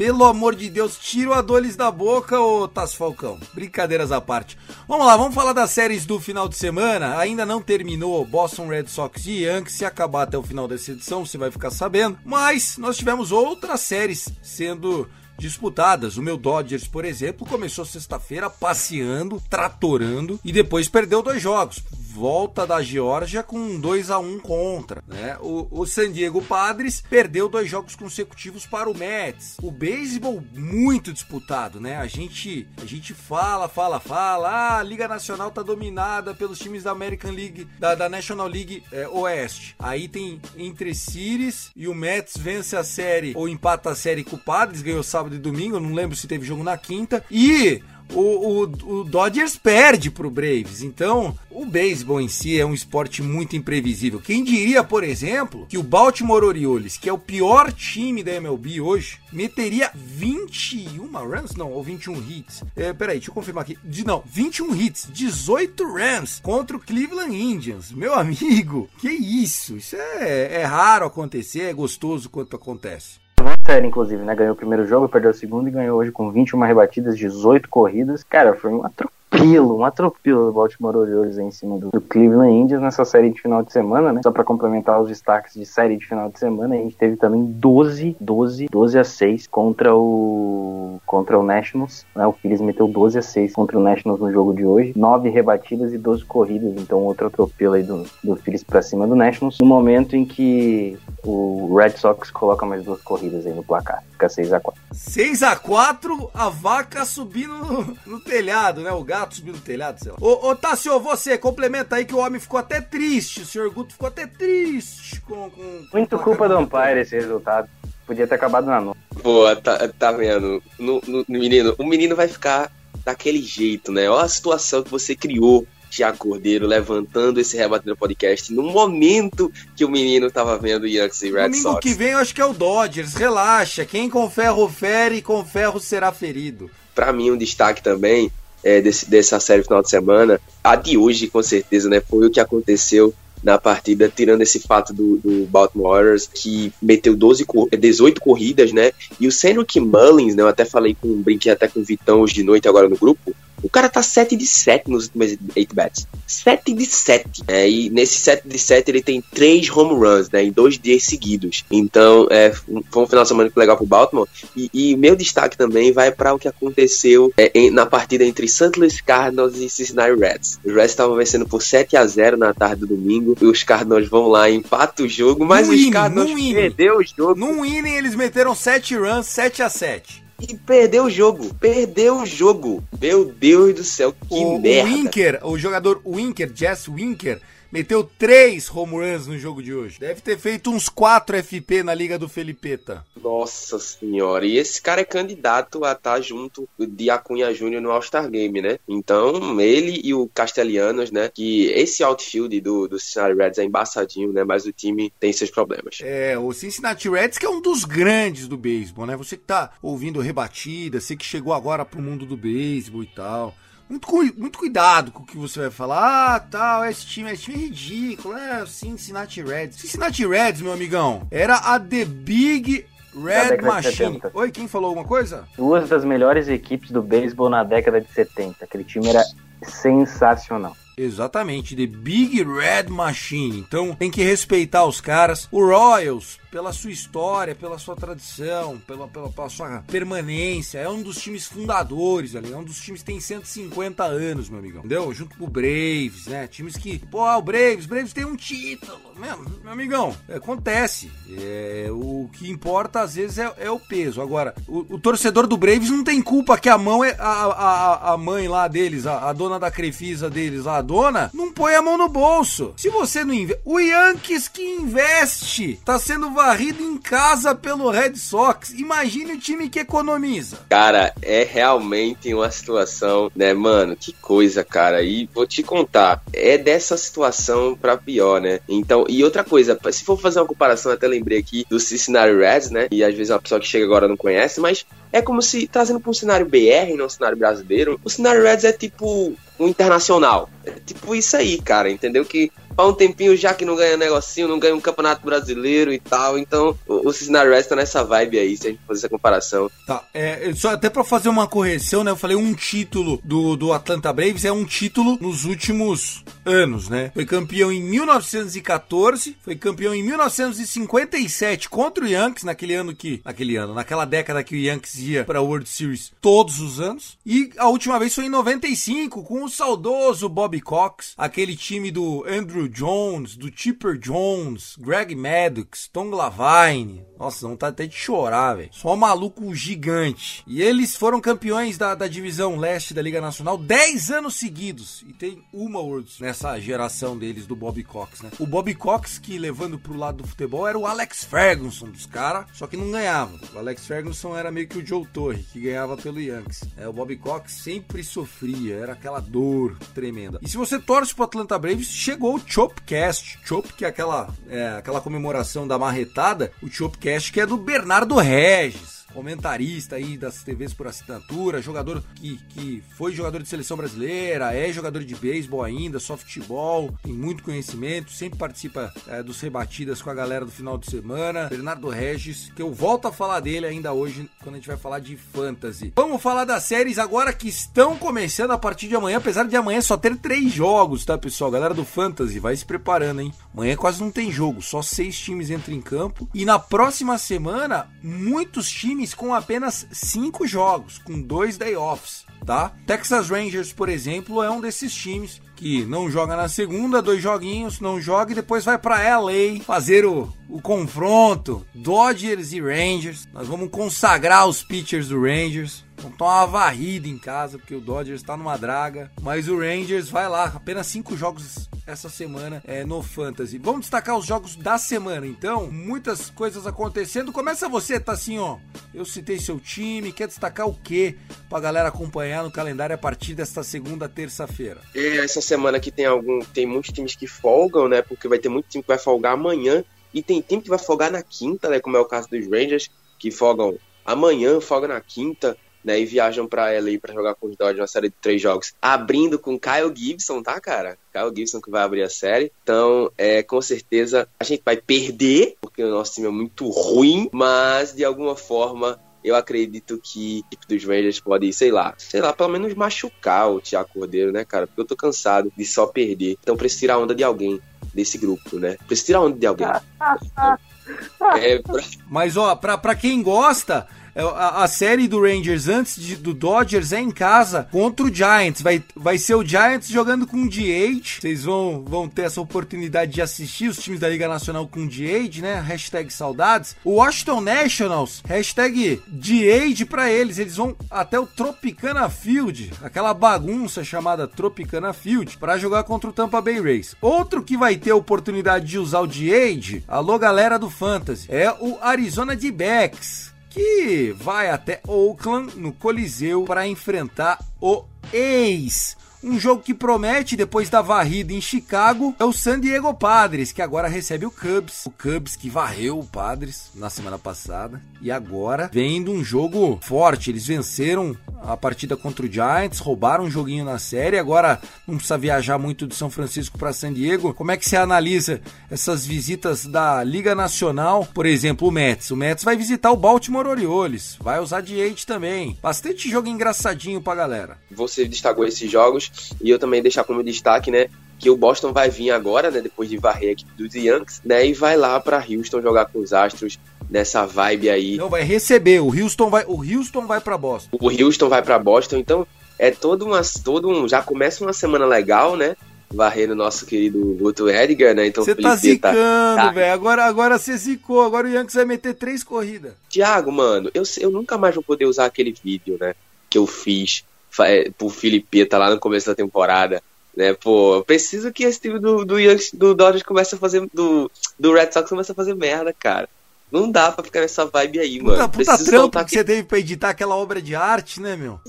Pelo amor de Deus, tira o Adolis da boca, ô Tasso Falcão. Brincadeiras à parte. Vamos lá, vamos falar das séries do final de semana. Ainda não terminou Boston Red Sox e Yankees. Se acabar até o final dessa edição, você vai ficar sabendo. Mas nós tivemos outras séries sendo disputadas. O meu Dodgers, por exemplo, começou sexta-feira passeando, tratorando e depois perdeu dois jogos. Volta da Geórgia com 2 a 1 contra, né? O, o San Diego Padres perdeu dois jogos consecutivos para o Mets. O beisebol muito disputado, né? A gente a gente fala, fala, fala, ah, a Liga Nacional tá dominada pelos times da American League, da, da National League é, Oeste. Aí tem entre Cities e o Mets vence a série ou empata a série com o Padres, ganhou sábado e domingo, não lembro se teve jogo na quinta. E o, o, o Dodgers perde pro Braves. Então, o beisebol em si é um esporte muito imprevisível. Quem diria, por exemplo, que o Baltimore Orioles, que é o pior time da MLB hoje, meteria 21 runs? Não, ou 21 hits. É, peraí, deixa eu confirmar aqui. De, não, 21 hits, 18 runs contra o Cleveland Indians. Meu amigo, que isso? Isso é, é raro acontecer, é gostoso quando acontece. Série, inclusive, né? Ganhou o primeiro jogo, perdeu o segundo e ganhou hoje com 21 rebatidas, 18 corridas. Cara, foi um atropelo, um atropelo do Baltimore Orioles em cima do, do Cleveland Indians nessa série de final de semana, né? Só pra complementar os destaques de série de final de semana, a gente teve também 12, 12, 12 a 6 contra o contra o Nationals, né? O Phillies meteu 12 a 6 contra o Nationals no jogo de hoje, 9 rebatidas e 12 corridas, então outro atropelo aí do, do Phillies pra cima do Nationals, no momento em que o Red Sox coloca mais duas corridas aí no placar, fica 6 a 4 6 a 4 a vaca subindo no, no telhado, né? O gato subindo no telhado, sei lá. Ô, ô Tassio, você, complementa aí que o homem ficou até triste. O senhor Guto ficou até triste com. com Muito com culpa do. Umpire esse resultado. Podia ter acabado na noite. Pô, tá, tá vendo? No, no- no menino, o menino vai ficar daquele jeito, né? Olha a situação que você criou, Tiago Cordeiro, levantando esse rebatendo podcast no momento que o menino tava vendo Yankees e Red Domingo Sox. que vem eu acho que é o Dodgers. Relaxa. Quem com ferro fere e com ferro será ferido. Pra mim, um destaque também é, desse, dessa série final de semana, a de hoje, com certeza, né? Foi o que aconteceu na partida, tirando esse fato do, do Baltimore Orioles, que meteu 12, cor- 18 corridas, né? E o Cedric Mullins, né? Eu até falei com, brinquei até com o Vitão hoje de noite agora no grupo. O cara tá 7 de 7 nos últimos 8 bats. 7 de 7. É, e nesse 7 de 7 ele tem 3 home runs, né? Em dois dias seguidos. Então, é, foi um final de semana muito legal pro Baltimore. E, e meu destaque também vai para o que aconteceu é, em- na partida entre St. Louis Cardinals e Cincinnati Reds. Os Reds estavam vencendo por 7 a 0 na tarde do domingo. E os Cardinals vão lá e empatam o jogo, mas Num os inning, Cardinals perdeu o jogo. Num inning eles meteram 7 runs, 7 a 7 E perdeu o jogo. Perdeu o jogo. Meu Deus do céu, que O, o merda. Winker, o jogador Winker, Jess Winker, meteu 3 home runs no jogo de hoje. Deve ter feito uns 4 FP na liga do Felipeta. Nossa senhora, e esse cara é candidato a estar junto de Acunha Júnior no All-Star Game, né? Então, ele e o Castellanos, né? Que esse outfield do, do Cincinnati Reds é embaçadinho, né? Mas o time tem seus problemas. É, o Cincinnati Reds, que é um dos grandes do beisebol, né? Você que tá ouvindo rebatida, você que chegou agora pro mundo do beisebol e tal. Muito, muito cuidado com o que você vai falar. Ah, tal, esse time, esse time é ridículo. É o Cincinnati Reds. Cincinnati Reds, meu amigão, era a The Big Red Machine. 70. Oi, quem falou alguma coisa? Duas das melhores equipes do beisebol na década de 70. Aquele time era sensacional. Exatamente, The Big Red Machine. Então tem que respeitar os caras. O Royals pela sua história, pela sua tradição, pela, pela, pela sua permanência. É um dos times fundadores ali, é um dos times que tem 150 anos, meu amigão. Entendeu? Junto com o Braves, né? Times que, pô, o Braves, Braves tem um título. Meu, amigão, acontece. É, o que importa às vezes é, é o peso. Agora, o, o, torcedor do Braves não tem culpa que a mão é a, a, a mãe lá deles, a, a dona da Crefisa deles, a dona, não põe a mão no bolso. Se você não investe. O Yankees que investe tá sendo varrido em casa pelo Red Sox. Imagine o time que economiza. Cara, é realmente uma situação, né, mano? Que coisa, cara. E vou te contar, é dessa situação pra pior, né? Então, e outra coisa, se for fazer uma comparação, até lembrei aqui do Cincinnati Reds, né? E às vezes uma pessoa que chega agora não conhece, mas é como se, trazendo para um cenário BR, não um cenário brasileiro, o cenário Reds é tipo um internacional. É tipo isso aí, cara, entendeu? Que há um tempinho já que não ganha negocinho, não ganha um campeonato brasileiro e tal. Então, o, o Cincinnati Reds tá nessa vibe aí, se a gente fazer essa comparação. Tá, é, só até pra fazer uma correção, né? Eu falei um título do, do Atlanta Braves, é um título nos últimos anos, né? Foi campeão em 1914, foi campeão em 1957 contra o Yankees, naquele ano que. Naquele ano, naquela década que o Yankees ia pra World Series todos os anos. E a última vez foi em 95, com o saudoso Bob Cox, aquele time do Andrew Jones, do Chipper Jones, Greg Maddox, Tom Glavine. Nossa, não tá até de chorar, velho. Só um maluco gigante. E eles foram campeões da, da divisão leste da Liga Nacional 10 anos seguidos. E tem uma World nessa geração deles, do Bob Cox, né? O Bob Cox, que levando pro lado do futebol, era o Alex Ferguson dos caras, só que não ganhava. O Alex Ferguson era meio que o Joe Torre, que ganhava pelo Yankees. É, o Bob Cox sempre sofria, era aquela dor tremenda. E se você torce pro Atlanta Braves, chegou o Chopcast. Chop, que é aquela, é, aquela comemoração da marretada, o Chopcast que é do Bernardo Regis comentarista aí das TVs por assinatura, jogador que, que foi jogador de seleção brasileira, é jogador de beisebol ainda, softball, tem muito conhecimento, sempre participa é, dos rebatidas com a galera do final de semana. Bernardo Regis, que eu volto a falar dele ainda hoje quando a gente vai falar de fantasy. Vamos falar das séries agora que estão começando a partir de amanhã, apesar de amanhã só ter três jogos, tá pessoal? Galera do fantasy, vai se preparando, hein? Amanhã quase não tem jogo, só seis times entram em campo e na próxima semana muitos times times com apenas cinco jogos, com dois day offs, tá? Texas Rangers, por exemplo, é um desses times que não joga na segunda, dois joguinhos, não joga e depois vai para LA fazer o, o confronto Dodgers e Rangers. Nós vamos consagrar os pitchers do Rangers. Vamos tomar uma varrida em casa, porque o Dodgers está numa draga. Mas o Rangers vai lá, apenas cinco jogos essa semana é, no Fantasy. Vamos destacar os jogos da semana, então. Muitas coisas acontecendo. Começa você, tá assim, ó. Eu citei seu time, quer destacar o que pra galera acompanhar no calendário a partir desta segunda, terça-feira? Essa semana que tem algum. Tem muitos times que folgam, né? Porque vai ter muito time que vai folgar amanhã. E tem time que vai folgar na quinta, né? Como é o caso dos Rangers, que folgam amanhã, folga na quinta né, e viajam para LA para jogar com os Dodgers uma série de três jogos, abrindo com Kyle Gibson, tá, cara? Kyle Gibson que vai abrir a série. Então, é, com certeza a gente vai perder, porque o nosso time é muito ruim, mas de alguma forma eu acredito que a equipe dos Rangers pode, sei lá, sei lá, pelo menos machucar o Thiago Cordeiro, né, cara? Porque eu tô cansado de só perder. Então preciso tirar a onda de alguém desse grupo, né? Preciso tirar a onda de alguém. (laughs) é, pra... Mas, ó, pra, pra quem gosta, é, a, a, série do Rangers antes de, do Dodgers é em casa contra o Giants. Vai, vai ser o Giants jogando com DH. Vocês vão, vão ter essa oportunidade de assistir os times da Liga Nacional com DH, né? Hashtag saudades. O Washington Nationals, hashtag DH pra eles. Eles vão até o Tropicana Field, aquela bagunça chamada Tropicana Field, para jogar contra o Tampa Bay Rays. Outro que vai ter a oportunidade de usar o DH, alô galera do Fantasy, é o Arizona D-Backs que vai até Oakland no Coliseu para enfrentar o ex um jogo que promete, depois da varrida em Chicago, é o San Diego Padres, que agora recebe o Cubs. O Cubs que varreu o Padres na semana passada. E agora vem de um jogo forte. Eles venceram a partida contra o Giants, roubaram um joguinho na série. Agora não precisa viajar muito de São Francisco para San Diego. Como é que você analisa essas visitas da Liga Nacional? Por exemplo, o Mets. O Mets vai visitar o Baltimore Orioles. Vai usar DH também. Bastante jogo engraçadinho pra galera. Você destacou esses jogos e eu também deixar como destaque, né? que o Boston vai vir agora, né, depois de varrer a equipe dos Yankees, né, e vai lá para Houston jogar com os Astros nessa vibe aí. Não vai receber, o Houston vai, o Houston vai para Boston. O Houston vai para Boston, então é todo uma todo um, já começa uma semana legal, né? Varrendo nosso querido Guto Edgar, né? Então Você tá zicando, tá... velho. Agora, agora você zicou. Agora o Yankees vai meter três corridas. Thiago, mano, eu, eu nunca mais vou poder usar aquele vídeo, né? Que eu fiz é, pro Filipeta lá no começo da temporada né, pô, eu preciso que esse time do, do, Yankees, do Dodgers comece a fazer. Do, do Red Sox comece a fazer merda, cara. Não dá pra ficar nessa vibe aí, puta, mano. Puta trampo que você teve pra editar aquela obra de arte, né, meu?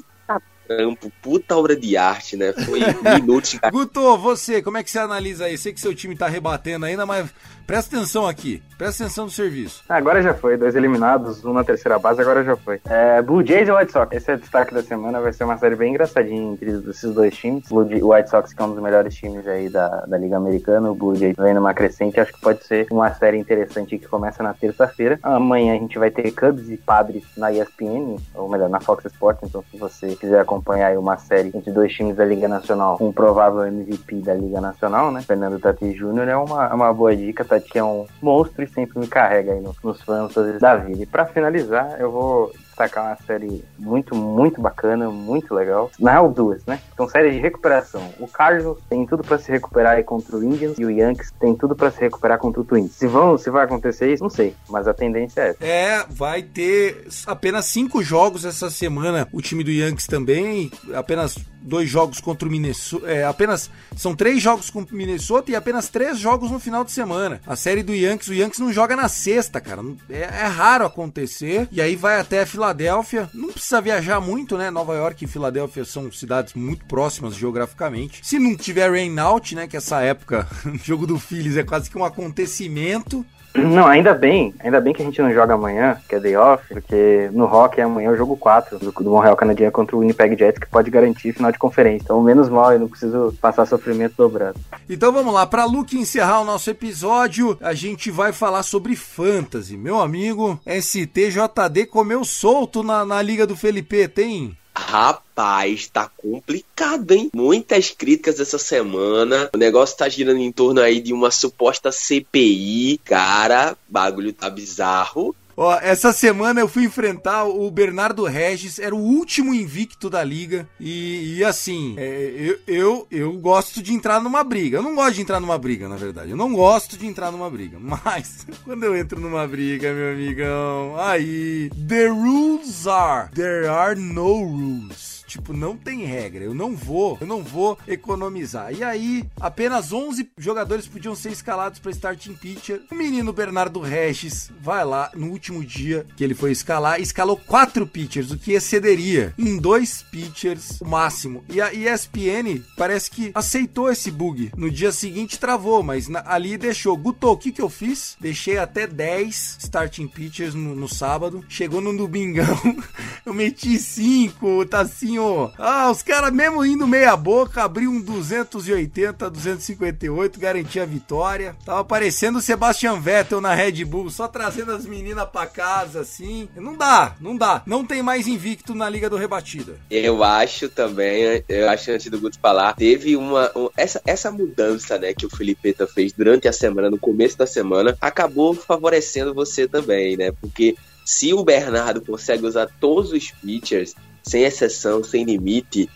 trampo, puta obra de arte, né? Foi (laughs) minutos. Guto, você, como é que você analisa aí? Sei que seu time tá rebatendo ainda, mas presta atenção aqui. Presta atenção no serviço. Agora já foi. Dois eliminados, um na terceira base, agora já foi. É, Blue Jays e White Sox. Esse é o destaque da semana. Vai ser uma série bem engraçadinha entre esses dois times. O White Sox, que é um dos melhores times aí da, da Liga Americana. O Blue Jays vem numa crescente. Acho que pode ser uma série interessante que começa na terça-feira. Amanhã a gente vai ter Cubs e Padres na ESPN, ou melhor, na Fox Sports. Então, se você quiser acompanhar uma série entre dois times da Liga Nacional, um provável MVP da Liga Nacional, né? Fernando Tati Júnior é uma, é uma boa dica. Tati é um monstro e sempre me carrega aí nos, nos fãs da vida. E para finalizar, eu vou destacar uma série muito, muito bacana, muito legal. Na real, duas, né? São séries de recuperação. O Cardinals tem tudo para se recuperar aí contra o Indians e o Yankees tem tudo para se recuperar contra o Twins. Se vão, se vai acontecer isso, não sei, mas a tendência é essa. É, vai ter apenas cinco jogos essa semana. O time do Yankees também, apenas dois jogos contra o Minnesota. É, apenas são três jogos com o Minnesota e apenas três jogos no final de semana. A série do Yankees, o Yankees não joga na sexta, cara. É, é raro acontecer. E aí vai até a Filadélfia. Não precisa viajar muito, né? Nova York e Filadélfia são cidades muito próximas geograficamente. Se não tiver rain out, né? Que essa época, o (laughs) jogo do Phillies é quase que um acontecimento. Não, ainda bem, ainda bem que a gente não joga amanhã, que é day off, porque no Rock é amanhã o jogo 4 do, do Montreal Canadiens contra o Winnipeg Jets, que pode garantir final de conferência. Então, menos mal, eu não preciso passar sofrimento dobrado. Então vamos lá, para Luke encerrar o nosso episódio, a gente vai falar sobre fantasy. Meu amigo, STJD comeu solto na, na Liga do Felipe, tem? Rapaz, tá complicado, hein? Muitas críticas essa semana. O negócio tá girando em torno aí de uma suposta CPI. Cara, bagulho tá bizarro. Ó, essa semana eu fui enfrentar o Bernardo Regis, era o último invicto da liga. E, e assim, é, eu, eu, eu gosto de entrar numa briga. Eu não gosto de entrar numa briga, na verdade. Eu não gosto de entrar numa briga. (laughs) Mas, quando eu entro numa briga, meu amigão, aí. The rules are. There are no rules. Tipo, não tem regra. Eu não vou, eu não vou economizar. E aí, apenas 11 jogadores podiam ser escalados para starting pitcher. O menino Bernardo Regis vai lá no último dia que ele foi escalar, escalou quatro pitchers, o que excederia em dois pitchers o máximo. E a ESPN parece que aceitou esse bug. No dia seguinte travou, mas na, ali deixou. Guto, o que que eu fiz? Deixei até 10 starting pitchers no, no sábado. Chegou no domingão, (laughs) eu meti 5, tá assim, ah, os caras mesmo indo meia boca, abriu um 280, 258, garantia a vitória. Tava parecendo o Sebastian Vettel na Red Bull, só trazendo as meninas pra casa, assim. Não dá, não dá. Não tem mais invicto na Liga do Rebatida. Eu acho também, eu acho antes do Guto falar, teve uma. Um, essa, essa mudança, né, que o Felipeta fez durante a semana, no começo da semana, acabou favorecendo você também, né? Porque se o Bernardo consegue usar todos os pitchers, sem exceção, sem limite.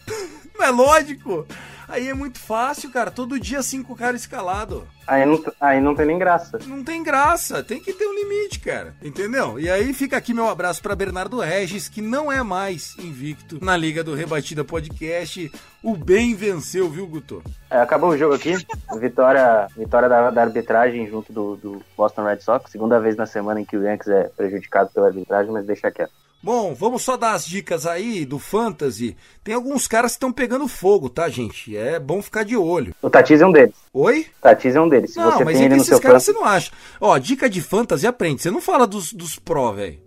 Não é lógico. Aí é muito fácil, cara. Todo dia cinco caras escalado. Aí não, aí não tem nem graça. Não tem graça. Tem que ter um limite, cara. Entendeu? E aí fica aqui meu abraço para Bernardo Regis, que não é mais invicto na Liga do Rebatida Podcast. O bem venceu, viu, Guto? É, acabou o jogo aqui. (laughs) Vitória, vitória da, da arbitragem junto do, do Boston Red Sox. Segunda vez na semana em que o Yankees é prejudicado pela arbitragem, mas deixa quieto. Bom, vamos só dar as dicas aí do Fantasy. Tem alguns caras que estão pegando fogo, tá, gente? É bom ficar de olho. O Tatis é um deles. Oi? Tatis é um deles. Se não, você mas tem ele esses caras você não acha. Ó, dica de Fantasy, aprende. Você não fala dos, dos pró, velho.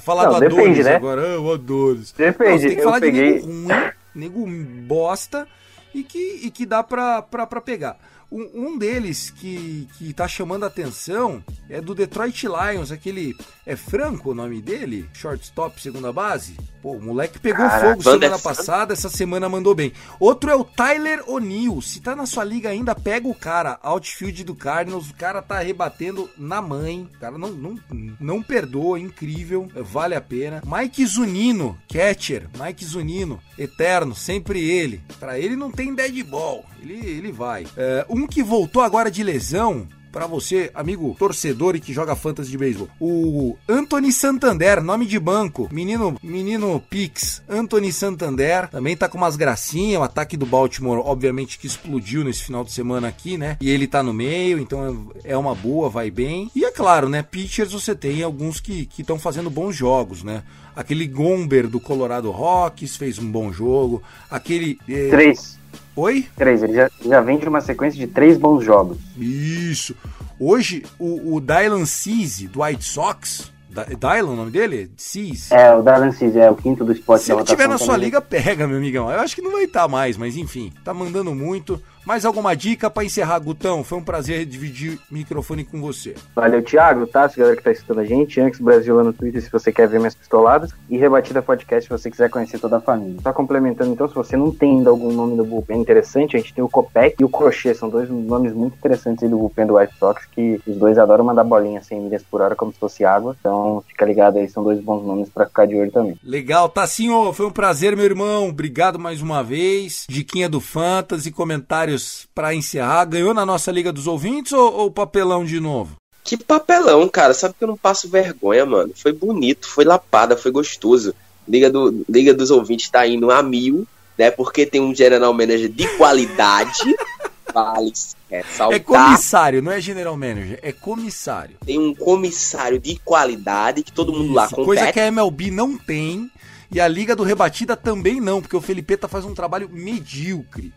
Fala Não, do depende, né? agora. Ah, o Adonis. Depende, Não, você tem que falar peguei- de nego ruim, nego bosta e que, e que dá pra, pra, pra pegar. Um, um deles que, que tá chamando a atenção é do Detroit Lions, aquele. É Franco o nome dele? Shortstop, segunda base? Pô, o moleque pegou Cara, fogo semana Franco. passada, essa semana mandou bem. Outro é o Tyler O'Neill. Se tá na sua liga ainda, pega o cara. Outfield do Cardinals, o cara tá rebatendo na mãe. O cara não, não, não perdoa, incrível, vale a pena. Mike Zunino, catcher. Mike Zunino, eterno, sempre ele. Pra ele não tem dead ball, ele, ele vai. É, um que voltou agora de lesão, Pra você, amigo torcedor e que joga fantasy de beisebol. O Anthony Santander, nome de banco. Menino, menino Pix, Anthony Santander. Também tá com umas gracinhas. O ataque do Baltimore, obviamente, que explodiu nesse final de semana aqui, né? E ele tá no meio, então é uma boa, vai bem. E é claro, né? Pitchers você tem alguns que estão fazendo bons jogos, né? Aquele Gomber do Colorado Rocks fez um bom jogo. Aquele. eh, Três. Oi? Três. Ele já, já vem de uma sequência de três bons jogos. Isso. Hoje, o, o Dylan Cease, do White Sox, Dy- Dylan o nome dele? Cease. É, o Dylan Cease é o quinto do esporte Se ele tiver na sua liga, pega, meu amigão. Eu acho que não vai estar mais, mas enfim, tá mandando muito. Mais alguma dica pra encerrar, Gutão? Foi um prazer dividir o microfone com você. Valeu, Thiago, Tassi, galera que tá escutando a gente. Antes Brasil lá no Twitter, se você quer ver minhas pistoladas. E Rebatida Podcast, se você quiser conhecer toda a família. Só complementando, então, se você não tem ainda algum nome do bullpen interessante, a gente tem o Copec e o Crochet. São dois nomes muito interessantes aí do bullpen do White Sox, que os dois adoram mandar bolinha 100 milhas por hora como se fosse água. Então, fica ligado aí, são dois bons nomes pra ficar de olho também. Legal, Tassinho, foi um prazer, meu irmão. Obrigado mais uma vez. Diquinha do Fantasy, comentários pra encerrar. Ganhou na nossa Liga dos Ouvintes ou, ou papelão de novo? Que papelão, cara. Sabe que eu não passo vergonha, mano. Foi bonito, foi lapada, foi gostoso. Liga, do, Liga dos ouvintes tá indo a mil, né? Porque tem um general manager de qualidade. (laughs) vale É ressaltar. comissário, não é general manager, é comissário. Tem um comissário de qualidade que todo mundo lá Isso, coisa compete. que a MLB não tem e a Liga do Rebatida também não, porque o Felipeta faz um trabalho medíocre.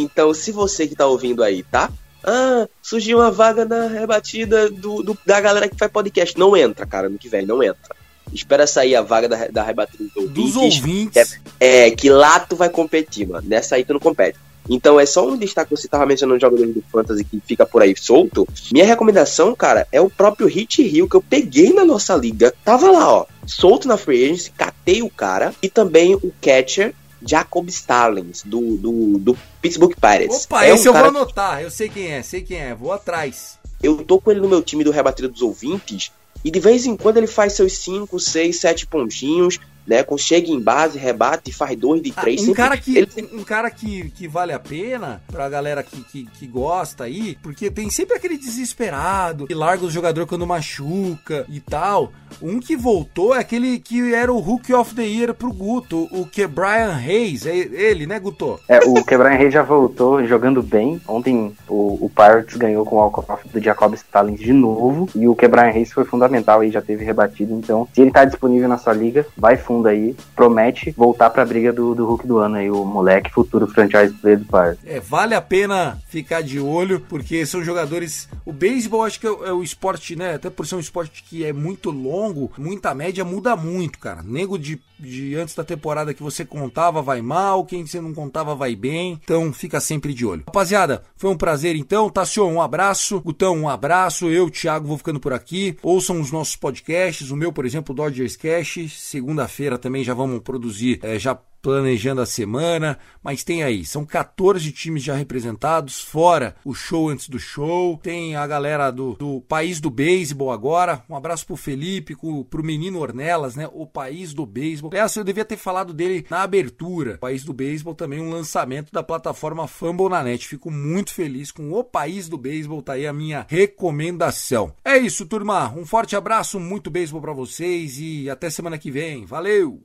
Então, se você que tá ouvindo aí, tá? Ah, surgiu uma vaga na rebatida do, do- da galera que faz podcast. Não entra, cara, no que vem, não entra. Espera sair a vaga da, da rebatida dos ouvintes. Dos ouvintes. É, que lá tu vai competir, mano. Nessa aí tu não compete. Então é só um destaque, você tava mencionando jogadores do Fantasy que fica por aí solto. Minha recomendação, cara, é o próprio Hit Hill que eu peguei na nossa liga. Tava lá, ó, solto na free agency, catei o cara. E também o catcher Jacob Starlings, do, do, do Pittsburgh Pirates. Opa, é esse um eu vou anotar, eu sei quem é, sei quem é, vou atrás. eu tô com ele no meu time do Rebatida dos Ouvintes e de vez em quando ele faz seus 5, 6, 7 pontinhos, né? Com chega em base, rebate, faz dois de Ah, três. um sempre- cara que, ele- um cara que, que vale a pena pra galera que, que, que gosta aí, porque tem sempre aquele desesperado que larga o jogador quando machuca e tal. Um que voltou é aquele que era o Rookie of the Year pro Guto, o que Brian Hayes, é ele, né, Guto? É, o Quebran Rey já voltou jogando bem. Ontem o, o Pirates ganhou com o walk-off do Jacob Stallings de novo. E o Quebran Reis foi fundamental aí, já teve rebatido. Então, se ele tá disponível na sua liga, vai fundo aí. Promete voltar pra briga do, do Hulk do ano aí, o moleque futuro franchise player do Pirates. É, vale a pena ficar de olho, porque são jogadores. O beisebol acho que é, é o esporte, né? Até por ser um esporte que é muito longo, muita média muda muito, cara. Nego de, de antes da temporada que você contava vai mal, quem você não contava vai bem. Então fica sempre de olho. Rapaziada, foi um prazer então. Tassio, um abraço. Gutão, um abraço. Eu, Thiago, vou ficando por aqui. Ouçam os nossos podcasts. O meu, por exemplo, Dodgers Cash. Segunda-feira também já vamos produzir, é, já planejando a semana, mas tem aí, são 14 times já representados, fora o show antes do show, tem a galera do, do País do Beisebol agora, um abraço pro Felipe, pro, pro menino Ornelas, né, o País do Beisebol, essa eu devia ter falado dele na abertura, País do Beisebol também um lançamento da plataforma Fumble na Net, fico muito feliz com o País do Beisebol, tá aí a minha recomendação. É isso, turma, um forte abraço, muito beisebol pra vocês e até semana que vem, valeu!